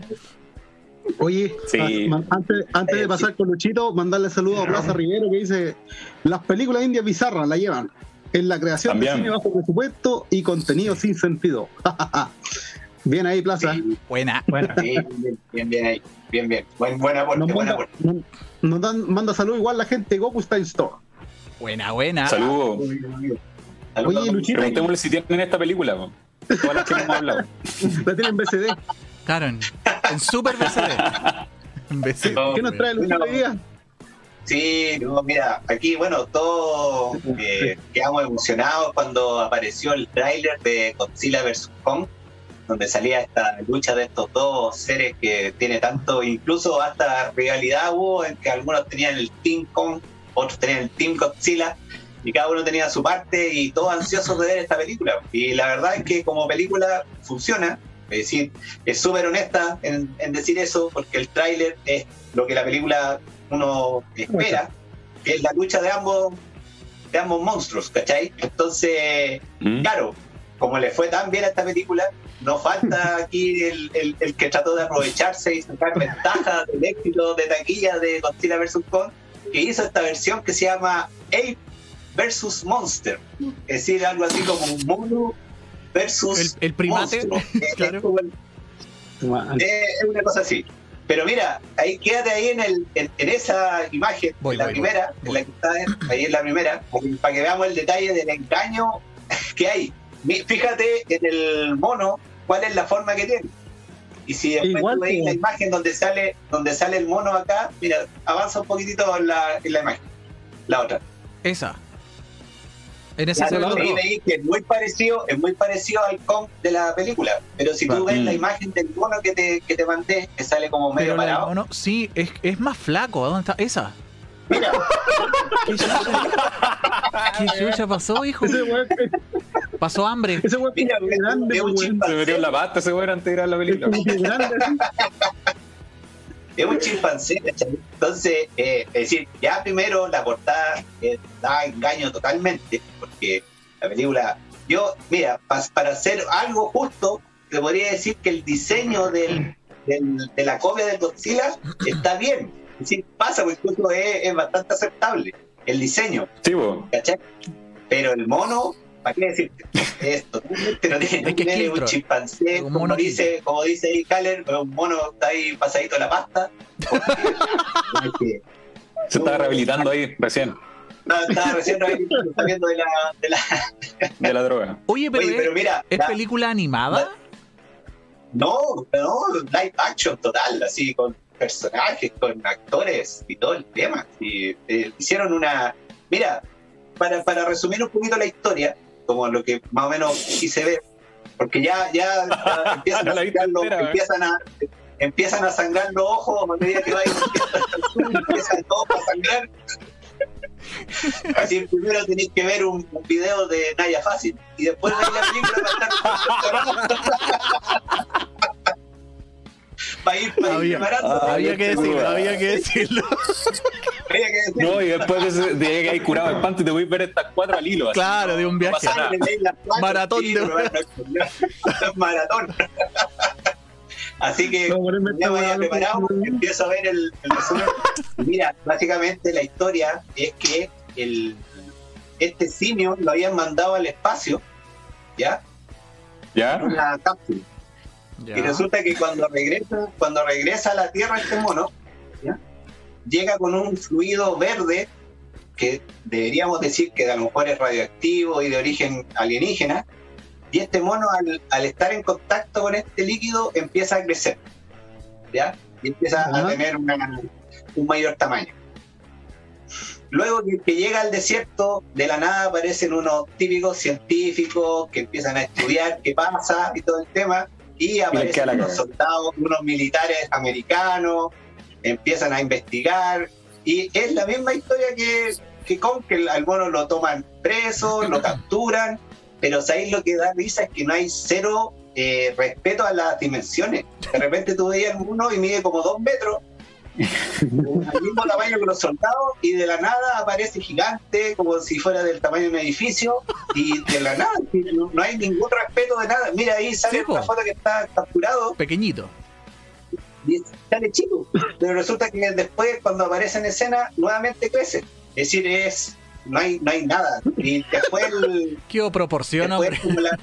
Oye, Sí. ah, antes, antes de pasar con Luchito, mandarle saludos a Plaza Rivero que dice: Las películas indias bizarras la llevan en la creación También. de cine bajo presupuesto y contenido sin sentido. Bien ahí, Plaza. Sí, Buena. Bueno, sí, bien, bien, bien ahí. Bien, bien. Buen, buen aporte, Nos buen manda, aporte. nos- dan, manda saludos igual la gente de Goku Style Store. Buena, buena. Saludos. Saludos. Oye, Luchito, Preguntémosle si tienen esta película, weón. todas las que hemos hablado. la tienen BCD. Claro, en, en Super BCD. En BCD. No, ¿Qué nos trae Luchito hoy día? Sí, no, mira, aquí, bueno, todos eh, quedamos emocionados cuando apareció el tráiler de Godzilla vs. Kong, donde salía esta lucha de estos dos seres que tiene tanto, incluso hasta rivalidad hubo en que algunos tenían el Team Kong, otros tenían el Team Godzilla, y cada uno tenía su parte y todos ansiosos de ver esta película. Y la verdad es que como película funciona, Es decir, es súper honesta en, en decir eso, porque el tráiler es lo que la película uno espera, que es la lucha de ambos, de ambos monstruos, ¿cachai? Entonces, Mm. claro, como le fue tan bien a esta película, no falta aquí el, el- el que trató de aprovecharse y sacar ventaja del éxito de taquilla de Godzilla vs. Kong, que hizo esta versión que se llama Ape vs. Monster. Es decir, algo así como un mono versus El- el primate, claro. es una cosa así. Pero mira, ahí quédate ahí en, el, en, en esa imagen, Voy, en la voy, primera, voy, en la que está ahí en la primera, para que veamos el detalle del engaño que hay. Fíjate en el mono cuál es la forma que tiene. Y si después Igual tú veis la imagen donde sale, donde sale el mono acá, mira, avanza un poquitito en la, en la imagen. La otra. Esa. En ese Claro, segundo. ahí veis que es muy parecido, es muy parecido al Kong de la película. Pero si tú ves Mm. la imagen del mono que te, que te mandé, que sale como medio Pero parado. mono, sí, es, es más flaco. ¿Dónde está? Esa. Mira, ¿Qué ¿Qué chucha pasó, hijo? Pasó hambre. ese weón es grande, es un weón. Se metió chimpancé. en la pasta ese weón antes de ir a la película. es un chimpancé. Entonces, eh, es decir, ya primero la portada eh, da engaño totalmente, porque la película, yo, mira, pa- para hacer algo justo, te podría decir que el diseño del, del- de la copia del Godzilla está bien. Es decir, pasa, porque incluso es, es bastante aceptable el diseño, Sí. ¿cachai? Pero el mono, ¿para qué decirte? Es totalmente no tiene Es que un chimpancé, Un como mono dice, como dice ahí Caller, un mono está ahí pasadito la pasta. porque- Se estaba rehabilitando ahí recién no, estaba recién rehabilitando, saliendo de la, de la- de la droga. Oye, pero, Oye, pero mira, ¿es la- película animada? no, no, live action total, así con personajes, con actores y todo el tema. Y, eh, hicieron una. Mira, para, para resumir un poquito la historia, como lo que más o menos quise ver, porque ya, ya, ya empiezan, a la viste sangrar los, entera, ¿eh? empiezan, a, empiezan a sangrar los ojos a medida que va empiezan todos a sangrar. Así primero tenéis que ver un, un video de Naya Fácil y después veis la película para estar para ir, para ir Había-. Ah, había que decirlo, había que decirlo. Había que decir, No, y después de, ese- de que hay curado el panty, te voy a ver estas cuatro al hilo. así. Claro, de un No viaje. nada. Maratón de- no es maratón. Así que ponerme ya vaya preparado, weón. empiezo a ver el, el resumen. Mira, básicamente la historia es que el, este simio lo habían mandado al espacio, ¿ya? En ¿Ya? una cápsula. Ya. Y resulta que cuando regresa, cuando regresa a la Tierra este mono, ¿ya? llega con un fluido verde que deberíamos decir que a lo mejor es radioactivo y de origen alienígena. Y este mono, al, al estar en contacto con este líquido, empieza a crecer. ¿Ya? Y empieza a tener una- un mayor tamaño. Luego que llega al desierto, de la nada aparecen unos típicos científicos que empiezan a estudiar qué pasa y todo el tema. Y aparecen unos cagada. soldados, unos militares americanos, empiezan a investigar. Y es la misma historia que, que con que al mono lo toman preso, lo capturan. Pero ¿sabéis lo que da risa? Es que no hay cero eh, respeto a las dimensiones. De repente tú veías mono y mide como dos metros al mismo tamaño que los soldados y de la nada aparece gigante como si fuera del tamaño de un edificio y de la nada no, hay ningún respeto de nada. Mira ahí sale Sí, una foto que está capturado. Pequeñito. y sale chico. Pero resulta que después cuando aparece en escena nuevamente crece. Es decir es no hay no hay nada. Y después el, ¿Qué proporciona, después la-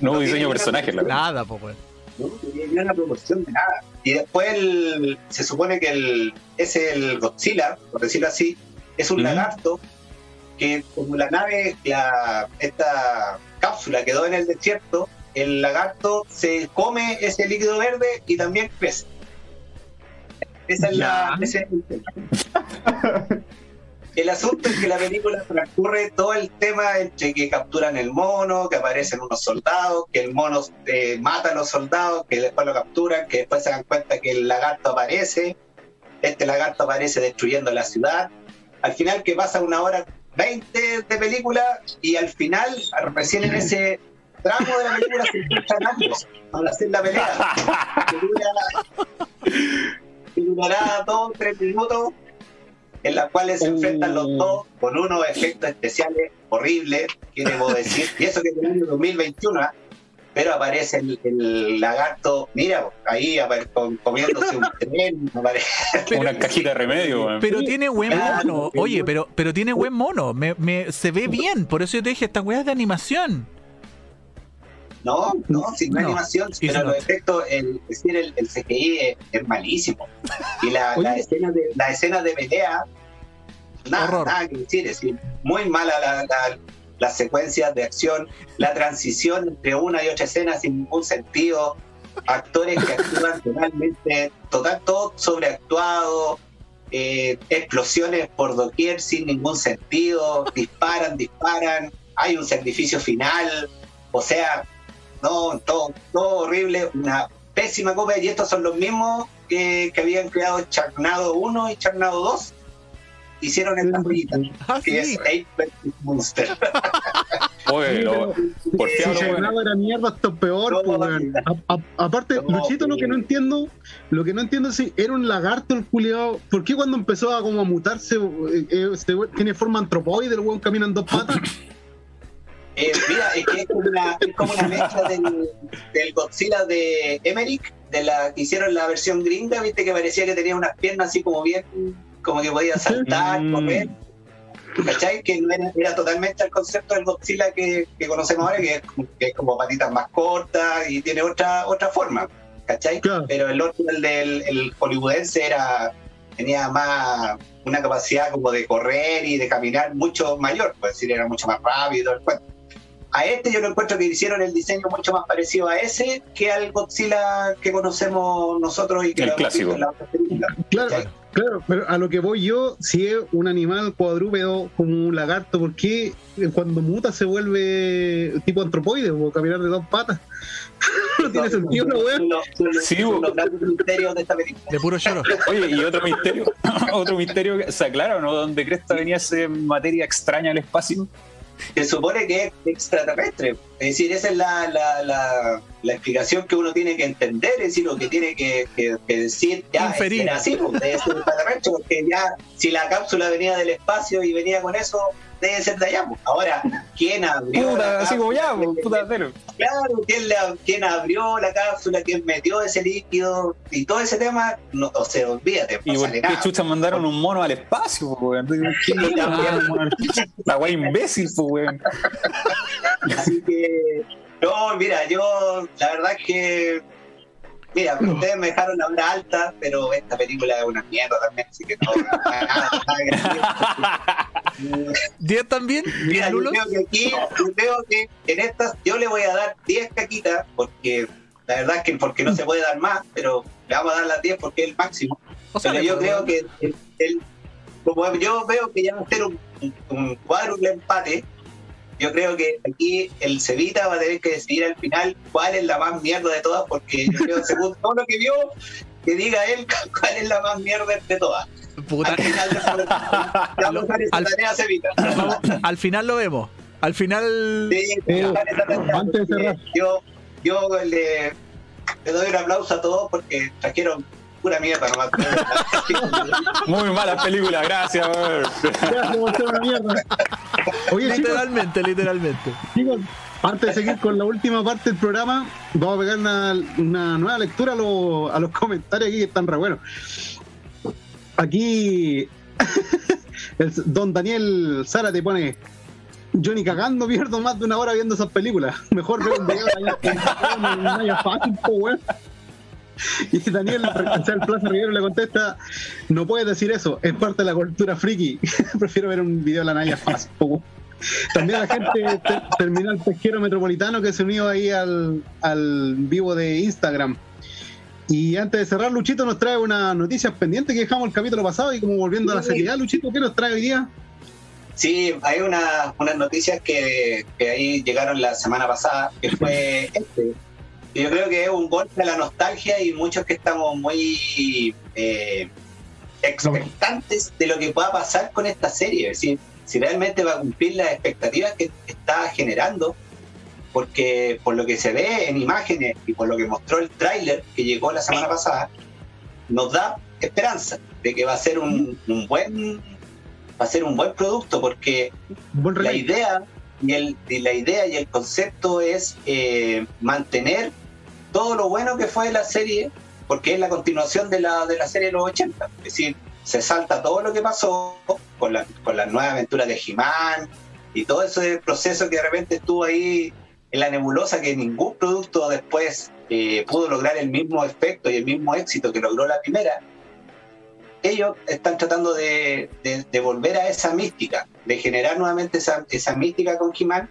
No diseño personaje, la verdad. Nada, pues, no tenía una proporción de nada. Y después el- se supone que el, es el Godzilla, por decirlo así, es un lagarto que como la nave, la, esta cápsula quedó en el desierto, el lagarto se come ese líquido verde y también crece. Esa es la, Ya. ese es el asunto es que la película transcurre todo el tema entre que capturan el mono, que aparecen unos soldados, que el mono eh, mata a los soldados, que después lo capturan, que después se dan cuenta que el lagarto aparece, este lagarto aparece destruyendo la ciudad. Al final que pasa una hora 20 de película y al final, recién en ese tramo de la película se encuentran ambos para hacer la pelea. Que dura- que durará dos, tres minutos, en las cuales se enfrentan los dos con unos efectos especiales horribles, queremos decir, y eso que es del año 2021, ¿ah? pero aparece el, el lagarto, mira, ahí comiéndose un tren, aparece Una cajita de remedio, weón. Pero tiene buen Claro, mono. que Oye, pero, pero tiene buen mono. Me, me- se ve bien. Por eso yo te dije, esta weá es de animación. No, no, sin No, animación, y se pero los efectos, el, es decir, el, el CGI es, es malísimo. Y la, escena de, la escena de pelea, nada, Horror. nada que decir, es decir, muy mala la, la- las secuencias de acción, la transición entre una y otra escena sin ningún sentido, actores que actúan totalmente, total, todo sobreactuado, eh, explosiones por doquier sin ningún sentido, disparan, disparan, hay un sacrificio final, o sea, no, todo, todo horrible, una pésima copia, y estos son los mismos que, que habían creado Charnado 1 y Charnado 2, hicieron esta joyita, Ah, que sí. es Ape. Monster. Oye, lo- ¿por qué Si? Charnado era mierda, esto es peor, No, pues, weón. A- a- aparte, No, Luchito, lo que no entiendo, lo que no entiendo es si era un lagarto el culiado. ¿Por qué cuando empezó a como a mutarse, eh, eh, este tiene forma antropoide, el weón camina en dos patas? Eh, mira, es que es como una, es como una mezcla del, del Godzilla de Emmerich, de la que hicieron la versión gringa, viste que parecía que tenía unas piernas así como bien, como que podía saltar, Mm. correr. ¿Cachai? Que no era, era totalmente el concepto del Godzilla que, que conocemos ahora, que es, como- que es como patitas más cortas y tiene otra otra forma. ¿Cachai? Claro. Pero el otro, el del el hollywoodense, era tenía más una capacidad como de correr y de caminar mucho mayor, pues decir, era mucho más rápido el cuento. A este yo lo encuentro que hicieron el diseño mucho más parecido a ese que al Godzilla que conocemos nosotros y que El lo clásico. en la. Claro, claro, pero a lo que voy yo, si es un animal cuadrúpedo como un lagarto, ¿por qué cuando muta se vuelve tipo antropoide o caminar de dos patas? no tiene sentido Sí, los grandes misterios de esta película. De puro lloro. Oye, y otro misterio, otro misterio, que- ¿se aclara o no? ¿Dónde Cresta venía esa materia extraña al espacio? Se supone que es extraterrestre. Es decir, esa es la, la, la, la explicación que uno tiene que entender, es decir, lo que tiene que, que- que decir, ya, Inferir. así, pues, ser extraterrestre, porque ya, si la cápsula venía del espacio y venía con eso, debe ser de allá. pues. Ahora, ¿quién abrió? la Puta, así como ya, pues, puta, cero. Claro, ¿quién, quién abrió la cápsula, quién metió ese líquido y todo ese tema, no, o sea, olvídate, ¿Y por qué nada. chucha mandaron un mono al espacio, también. La wea imbécil, pues, weón. Así que, no, mira, yo la verdad es que, mira, ustedes me dejaron la hora alta, pero esta película es una mierda también, así que no, nada, nada que decir. 10 también. Mira, yo creo que aquí, yo creo que en estas yo le voy a dar 10 caquitas, porque la verdad es que porque no se puede dar más, pero le vamos a dar las 10 porque es el máximo. O sea, Pero yo creo que el, el- como yo veo que ya va a ser un, un, un cuádruple empate, yo creo que aquí el Cevita va a tener que decidir al final cuál es la más mierda de todas, porque yo creo, según todo lo que vio, que diga él cuál es la más mierda de todas. Puta, Al final le vamos a dar esa Al- tarea a Cevita. vamos, al final lo vemos. Al final. Sí, Eh, antes de porque cerrar. Yo, yo le, le doy un aplauso a todos porque trajeron pura mierda nomás. Muy mala película, gracias. Oye, chicos, Literalmente, literalmente. chicos, antes de seguir con la última parte del programa, vamos a pegar una, una nueva lectura a, los- a los comentarios aquí que están re buenos. Aquí, el don Daniel Sara te pone. Yo ni cagando pierdo más de una hora viendo esas películas. Mejor veo un video de Y Daniel, el Plaza Rivero le contesta, no puedes decir eso, es parte de la cultura friki. Prefiero ver un video de la Naya weón. También la gente te- terminal pesquero metropolitano que se unió ahí al, al vivo de Instagram. Y antes de cerrar, Luchito nos trae unas noticias pendientes que dejamos el capítulo pasado y como volviendo a la seriedad, Luchito, ¿qué nos trae hoy día? Sí, hay una- unas noticias que, que ahí llegaron la semana pasada, que fue este. Yo creo que es un golpe a la nostalgia y muchos que estamos muy eh, expectantes de lo que pueda pasar con esta serie. Es decir, si realmente va a cumplir las expectativas que está generando. porque por lo que se ve en imágenes y por lo que mostró el tráiler que llegó la semana pasada, nos da esperanza de que va a ser un, un buen va a ser un buen producto porque Buen la idea y el y la idea y el concepto es eh, mantener todo lo bueno que fue la serie porque es la continuación de la de la serie de los 80 es decir se salta todo lo que pasó con la con las nuevas aventuras de He-Man y todo ese proceso que de repente estuvo ahí en la nebulosa que ningún producto después eh, pudo lograr el mismo efecto y el mismo éxito que logró la primera. Ellos están tratando de, de- de volver a esa mística, de generar nuevamente esa, esa mística con He-Man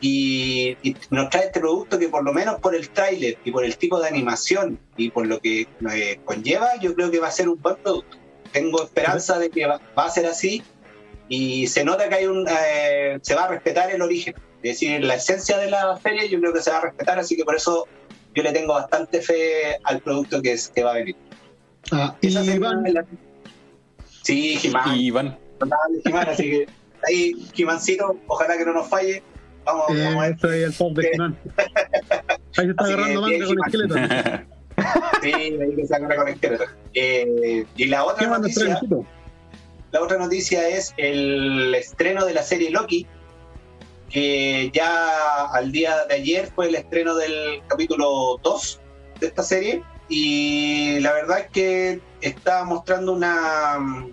y, y nos trae este producto que por lo menos por el tráiler y por el tipo de animación y por lo que eh, conlleva, yo creo que va a ser un buen producto. Tengo esperanza de que va, va a ser así y se nota que hay un eh, se va a respetar el origen, es decir, la esencia de la serie yo creo que se va a respetar, así que por eso yo le tengo bastante fe al producto que, es, que va a venir. Ah, y Iván, la- Sí, He-Man. Y Iván, así que ahí, He-Mancito, ojalá que no nos falle. Vamos, vamos a eh, ver. es el top de He-Man. Ahí se está Así agarrando manga con esqueleto. Sí, ahí se agarra con el esqueleto. Eh, y la otra ¿Qué más nos trae, noticia, la otra noticia es el estreno de la serie Loki, que ya al día de ayer fue el estreno del capítulo 2 de esta serie. Y la verdad es que está mostrando una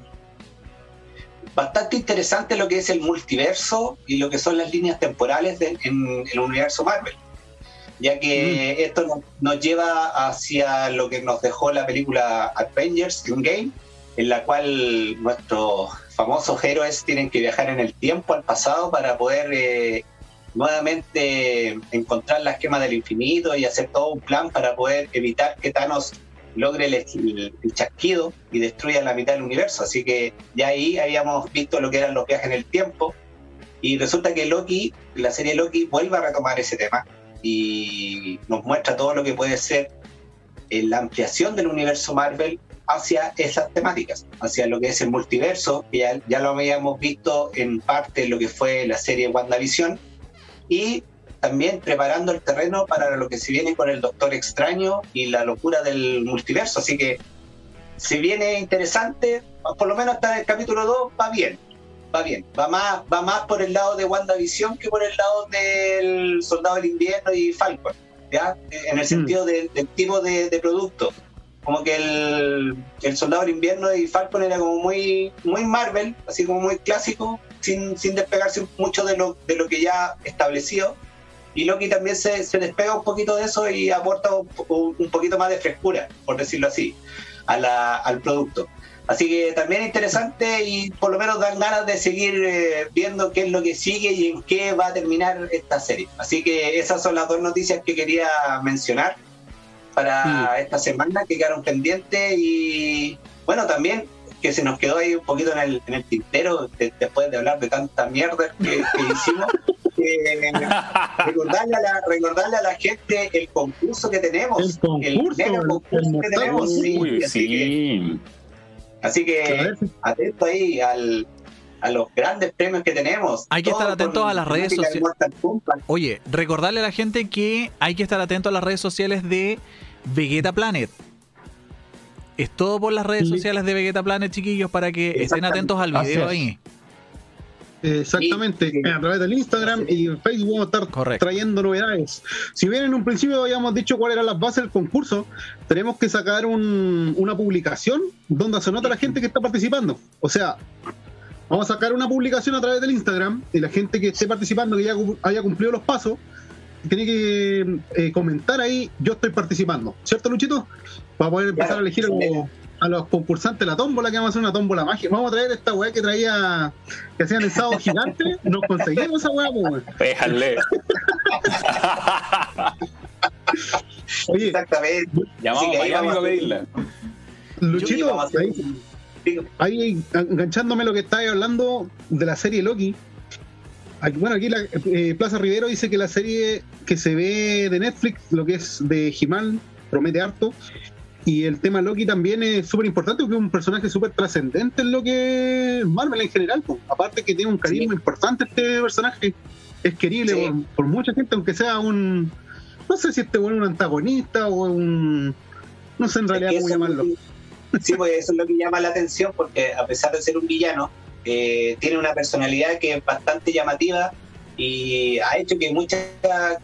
bastante interesante lo que es el multiverso y lo que son las líneas temporales de- en el universo Marvel. Ya que esto nos, nos lleva hacia lo que nos dejó la película Avengers Endgame, en la cual nuestros famosos héroes tienen que viajar en el tiempo al pasado para poder eh, nuevamente encontrar la esquema del infinito y hacer todo un plan para poder evitar que Thanos logre el, el- chasquido y destruya la mitad del universo. Así que ya ahí habíamos visto lo que eran los viajes en el tiempo y resulta que Loki, la serie Loki, vuelve a retomar ese tema y nos muestra todo lo que puede ser eh, la ampliación del universo Marvel hacia esas temáticas, hacia lo que es el multiverso, que ya, lo habíamos visto en parte lo que fue la serie WandaVision, y también preparando el terreno para lo que se viene con el Doctor Extraño y la locura del multiverso. Así que si viene interesante, por lo menos hasta el capítulo 2 va bien, va bien, va más, va más por el lado de WandaVision que por el lado del Soldado del Invierno y Falcon, ¿ya? En el sentido de- del tipo de, de producto como que el, el Soldado del Invierno y Falcon era como muy, muy Marvel, así como muy clásico, sin, sin despegarse mucho de lo, de lo que ya establecido. Y Loki también se, se despega un poquito de eso y aporta un, un poquito más de frescura, por decirlo así, a la- al producto. Así que también interesante y por lo menos dan ganas de seguir eh, viendo qué es lo que sigue y en qué va a terminar esta serie. Así que esas son las dos noticias que quería mencionar para esta semana que quedaron pendientes y bueno, también que se nos quedó ahí un poquito en el, en el tintero de- después de hablar de tanta mierda que, que hicimos. recordarle, a la, recordarle a la gente el concurso que tenemos, El concurso, el- concurso el que tenemos, sí, Uy, así que, sí. así que atento ahí al, a los grandes premios que tenemos. Hay que estar atentos a las redes sociales. Oye, recordarle a la gente que hay que estar atento a las redes sociales de Vegeta Planet. Es todo por las redes Sí. sociales de Vegeta Planet, chiquillos, para que estén atentos al video es. ahí. Exactamente, Sí, sí. a través del Instagram y Facebook vamos a estar Correcto. trayendo novedades. Si bien en un principio habíamos dicho cuáles eran las bases del concurso, tenemos que sacar un- una publicación donde se nota la gente que está participando. O sea, vamos a sacar una publicación a través del Instagram y la gente que esté participando, que ya haya cumplido los pasos, tiene que eh, comentar ahí, yo estoy participando. ¿Cierto, Luchito? Para poder empezar Claro, a elegir a los, sí. A los concursantes la tómbola, que vamos a hacer una tómbola mágica. Vamos a traer esta weá que traía, que hacían el sábado gigante. Nos conseguimos esa weá, pues, weón. Déjale. Oye, Exactamente. Llamamos a Miami a- pedirla. Luchito, ahí, enganchándome lo que estáis hablando de la serie Loki. Aquí- bueno, aquí la, eh, Plaza Rivero dice que la serie que se ve de Netflix, lo que es de He-Man, promete harto. Y el tema Loki también es súper importante porque es un personaje súper trascendente en lo que es Marvel en general. Aparte que tiene un carisma importante este personaje. es querible Sí. por, por mucha gente, aunque sea un. No sé si este bueno es un antagonista o un. No sé en realidad cómo llamarlo. Sí, pues eso es lo que llama la atención, porque a pesar de ser un villano, eh, tiene una personalidad que es bastante llamativa y ha hecho que mucha,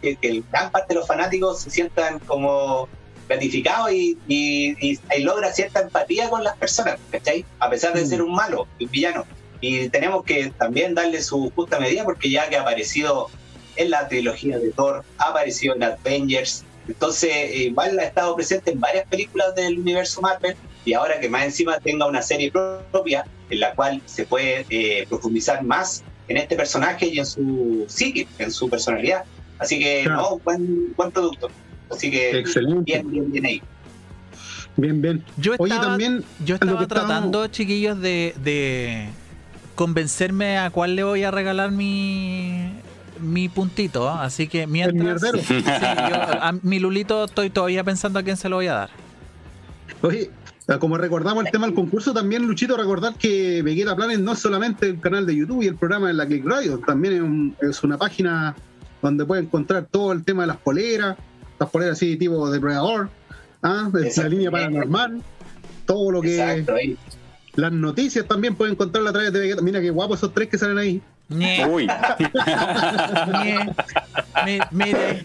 que, que gran parte de los fanáticos se sientan como gratificados y, y- y- y logra cierta empatía con las personas, ¿cachai? A pesar de Mm. ser un malo, un villano. Y tenemos que también darle su justa medida porque ya que ha aparecido en la trilogía de Thor, ha aparecido en Avengers, entonces igual ha estado presente en varias películas del universo Marvel y ahora que más encima tenga una serie propia en la cual se puede eh, profundizar más en este personaje y en su psique, en su personalidad. Así que Claro. no, buen, buen producto. Así que Excelente. bien, bien, bien ahí. Bien, bien. Yo Oye, estaba, también. yo estaba que estábamos- tratando, chiquillos, de, de convencerme a cuál le voy a regalar mi mi puntito, ¿ah? así que mientras mierdero. Sí, yo, a mi Lulito estoy todavía pensando a quién se lo voy a dar. Oye, como recordamos el tema del concurso, también Luchito, recordar que Vegeta Planet no es solamente el canal de YouTube y el programa de la Click Radio, también es, un- es una página donde puede encontrar todo el tema de las poleras, las poleras así tipo depredador, ¿ah? de la línea paranormal, todo lo que. Exacto, ahí. Las noticias también pueden encontrarlas a través de Vegeta. Mira qué guapos esos tres que salen ahí. Uy, mire, me,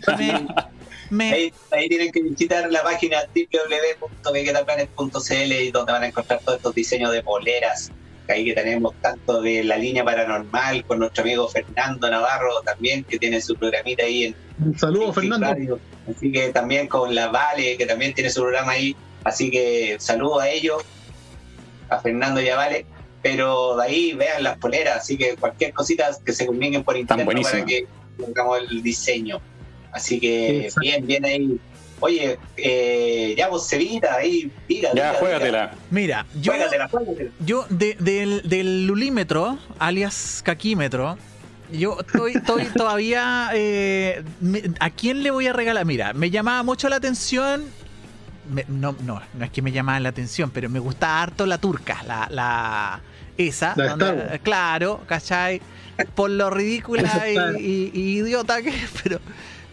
me. Ahí, ahí tienen que visitar la página www.vegetaplanet.cl y donde van a encontrar todos estos diseños de poleras. Ahí que tenemos tanto de la línea paranormal con nuestro amigo Fernando Navarro también, que tiene su programita ahí en Un saludo, en Fernando. Radio. Así que también con la Vale, que también tiene su programa ahí. Así que saludo a ellos, a Fernando y a Vale. Pero de ahí vean las poleras, así que cualquier cosita que se comuniquen por internet para que pongamos el diseño. Así que Exacto. bien, bien ahí. Oye, eh, ya vos Cevita, ahí, diga, ya, diga, juégatela. Mira, yo, Juégatela, juégatela. yo de- del, del lulímetro, alias caquímetro, yo estoy, estoy todavía. eh, me- ¿A quién le voy a regalar? Mira, me llamaba mucho la atención. me- no, no, no es que me llamaba la atención, pero me gusta harto la turca, la. la esa, La donde- claro, ¿cachai? Por lo ridícula y- y idiota que es, pero.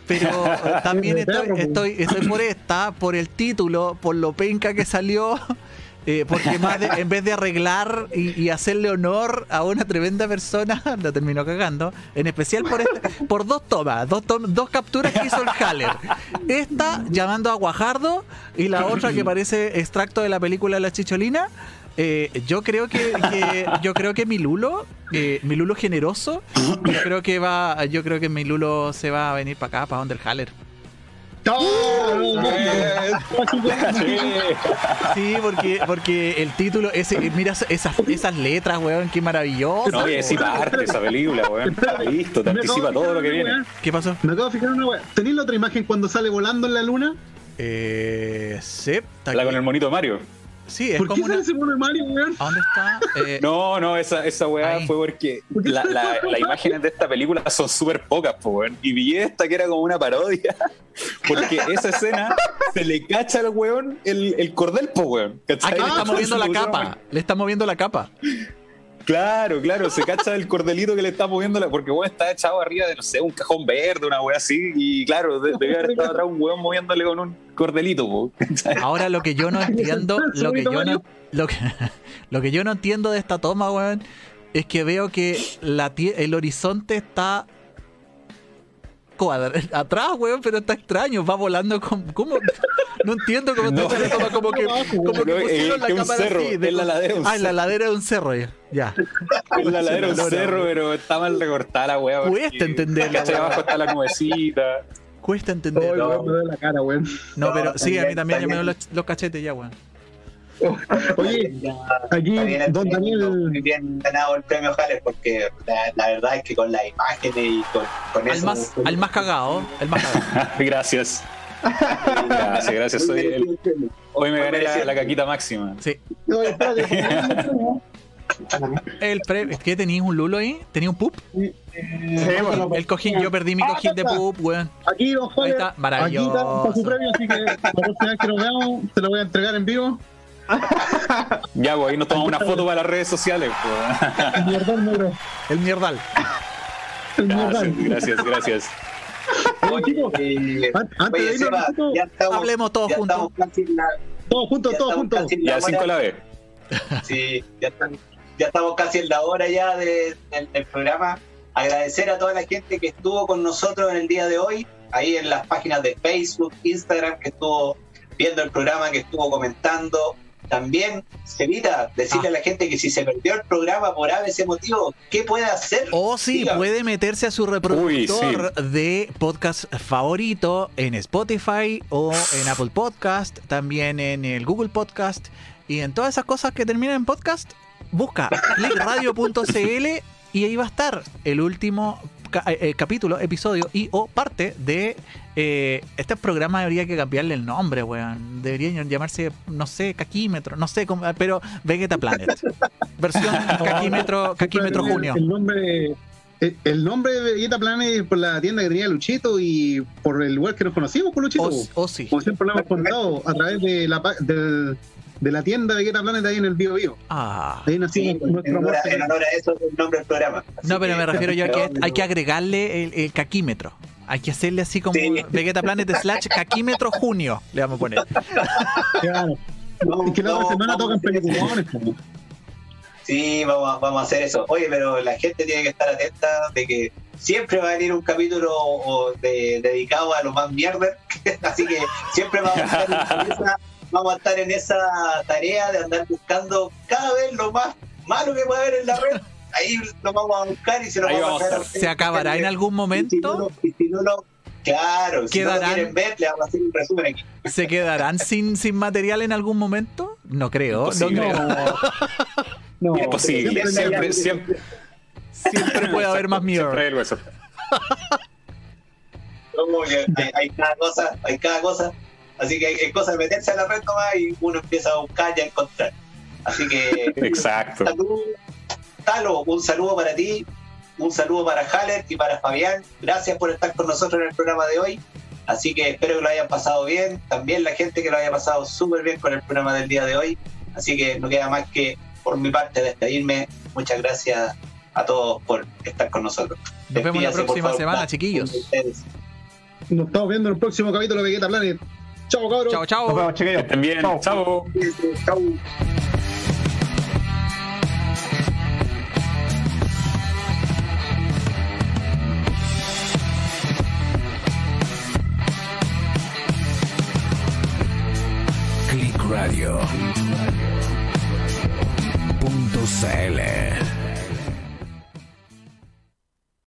Pero también estoy, po. estoy, estoy por esta, por el título, por lo penca que salió. eh, porque más de- en vez de arreglar y, y hacerle honor a una tremenda persona, la terminó cagando. En especial por, este- por dos tomas, dos, tom- dos capturas que hizo el Haller. Esta llamando a Guajardo y la otra que parece extracto de la película La Chicholina. Eh, yo creo que, que- yo creo que mi Lulo, eh, mi Lulo generoso, yo creo que va, yo creo que mi Lulo se va a venir para acá, para donde el Haller. Sí, porque, porque el título, ese, mira esas, esas letras, weón, qué maravilloso. No, y sí parte esa película, weón. Listo, te anticipa todo lo que viene. ¿Qué pasó? Me acabo de fijar una weá. ¿Tenéis la otra imagen cuando sale volando en la luna? Eh, sí, está La aquí. con el monito de Mario. Sí, es ¿Por qué como sale una... ese mono de Mario, weón? ¿A dónde está? Eh, No, no, esa, esa weá Ahí. fue porque la- la- las imágenes de esta película son súper pocas, po, weón. Y vi esta que era como una parodia. Porque esa escena se le cacha al weón el, el cordel, po, weón. ¿cachai? Aquí le está Entonces, moviendo la capa. Le está moviendo la capa. Claro, claro, se cacha el cordelito que le está moviendo, la- porque weón está echado arriba de, no sé, un cajón verde, una weá así. Y claro, de- debe haber estado atrás un weón moviéndole con un cordelito, po. Ahora lo que yo no entiendo, lo que yo no, lo que, lo que yo no entiendo de esta toma, weón, es que veo que la tie- el horizonte está atrás, weón, pero está extraño, va volando como, ¿cómo? No entiendo cómo No. está la toma, como que, como que No, es pusieron la que un cámara cerro, así, de- la ladera un Ah, en la ladera de un cerro, ya. ya. Es la ladera de un cerro, pero está mal recortada la weá. porque- Cuesta entenderla, weón. Abajo está la nubecita. Cuesta Ay, entender. no. No, No, pero sí, a mí también ya me los, los cachetes ya, weón. Oye, aquí, Está don Daniel, muy bien ganado el premio Haller porque la, la verdad es que con las imágenes y con, con Al eso más, al más cagado, el más cagado. gracias. Gracias, gracias. Soy el- hoy me gané la, la caquita máxima. Sí. Oye, espérate, El pre ¿Qué tenías un lulo ahí? ¿Tenía un pup? Sí, bueno, El cojín, yo perdí mi Ah, cojín de está. pup, weón. Aquí, don Ahí Jorge, está, aquí maravilloso. está para su premio, así que la próxima vez que nos veamos, te lo voy a entregar en vivo. Ya, ahí nos tomamos una foto para las redes sociales. pues. Mierdón, negro. El mierdal. El Gracias, Morgan. gracias, gracias. Oye, chicos, Oye, an- antes oye, de irnos, Seba, Luchito, ya estamos, Hablemos todos ya juntos. la- todos juntos, todos juntos. Ya. 5 la vez. Sí, ya, están- ya estamos casi en la hora ya de- del- del programa. Agradecer a toda la gente que estuvo con nosotros en el día de hoy, ahí en las páginas de Facebook, Instagram, que estuvo viendo el programa, que estuvo comentando. También, Sevita, decirle Ah. a la gente que si se perdió el programa por ese motivo, ¿qué puede hacer? O si Dígame. puede meterse a su reproductor de podcast favorito en Spotify o en Apple Podcast, también en el Google Podcast y en todas esas cosas que terminan en podcast. Busca clickradio.cl y ahí va a estar el último ca- eh, capítulo, episodio y o parte de eh, este programa. Debería que cambiarle el nombre, weón. Debería llamarse, no sé, Caquímetro, no sé, cómo- pero Vegeta Planet. Versión Caquímetro, Caquímetro El- Junio. El nombre, el, el nombre de Vegeta Planet por la tienda que tenía Luchito y por el lugar que nos conocimos con Luchito. O, o sí. Como siempre lo hemos contado, a través de la, pa- del- de la tienda Vegeta Planet ahí en el Bio Bio. Ah. Ahí nació Sí, nuestro en, amor. honor a, en honor a eso es el nombre del programa. Así No, pero me refiero yo a que hay que agregarle el, el caquímetro. Hay que hacerle así como Sí. Vegeta Planet slash caquímetro junio. Le vamos a poner. Claro. No, Es que la otra semana tocan peliculones. Sí, vamos a, vamos a hacer eso. Oye, pero la gente tiene que estar atenta de que siempre va a venir un capítulo o de- dedicado a lo más mierda. Así que siempre vamos a, estar en esa, vamos a estar en esa tarea de andar buscando cada vez lo más malo que puede haber en la red. Ahí lo vamos a buscar y se lo Ahí vamos a vamos a hacer. ¿Se acabará en algún Y si no momento? y si no lo- claro, si no Quedarán- lo quieren ver, le vamos a hacer un resumen aquí. ¿Se quedarán sin, sin material en algún momento? No creo. No Imposible. creo. No, Es posible, siempre, siempre, Siempre puede haber más siempre mierda. hay hay, hay cada cosa, hay cada cosa. Así que hay, hay cosas de meterse a la red nomás y uno empieza a buscar y a encontrar. Así que, Exacto. salud, Talo, un saludo para ti, un saludo para Haller y para Fabián. Gracias por estar con nosotros en el programa de hoy. Así que espero que lo hayan pasado bien. También la gente que lo haya pasado súper bien con el programa del día de hoy. Así que no queda más que por mi parte despedirme. Muchas gracias a todos por estar con nosotros. Nos vemos la Despídase, próxima favor, semana, chiquillos. Nos estamos viendo en el próximo capítulo de Vegeta Planet. Chao, cabros. Chao, Nos chao. vemos, chiquillos. Que estén bien. Chao. Chao. Chau. XL.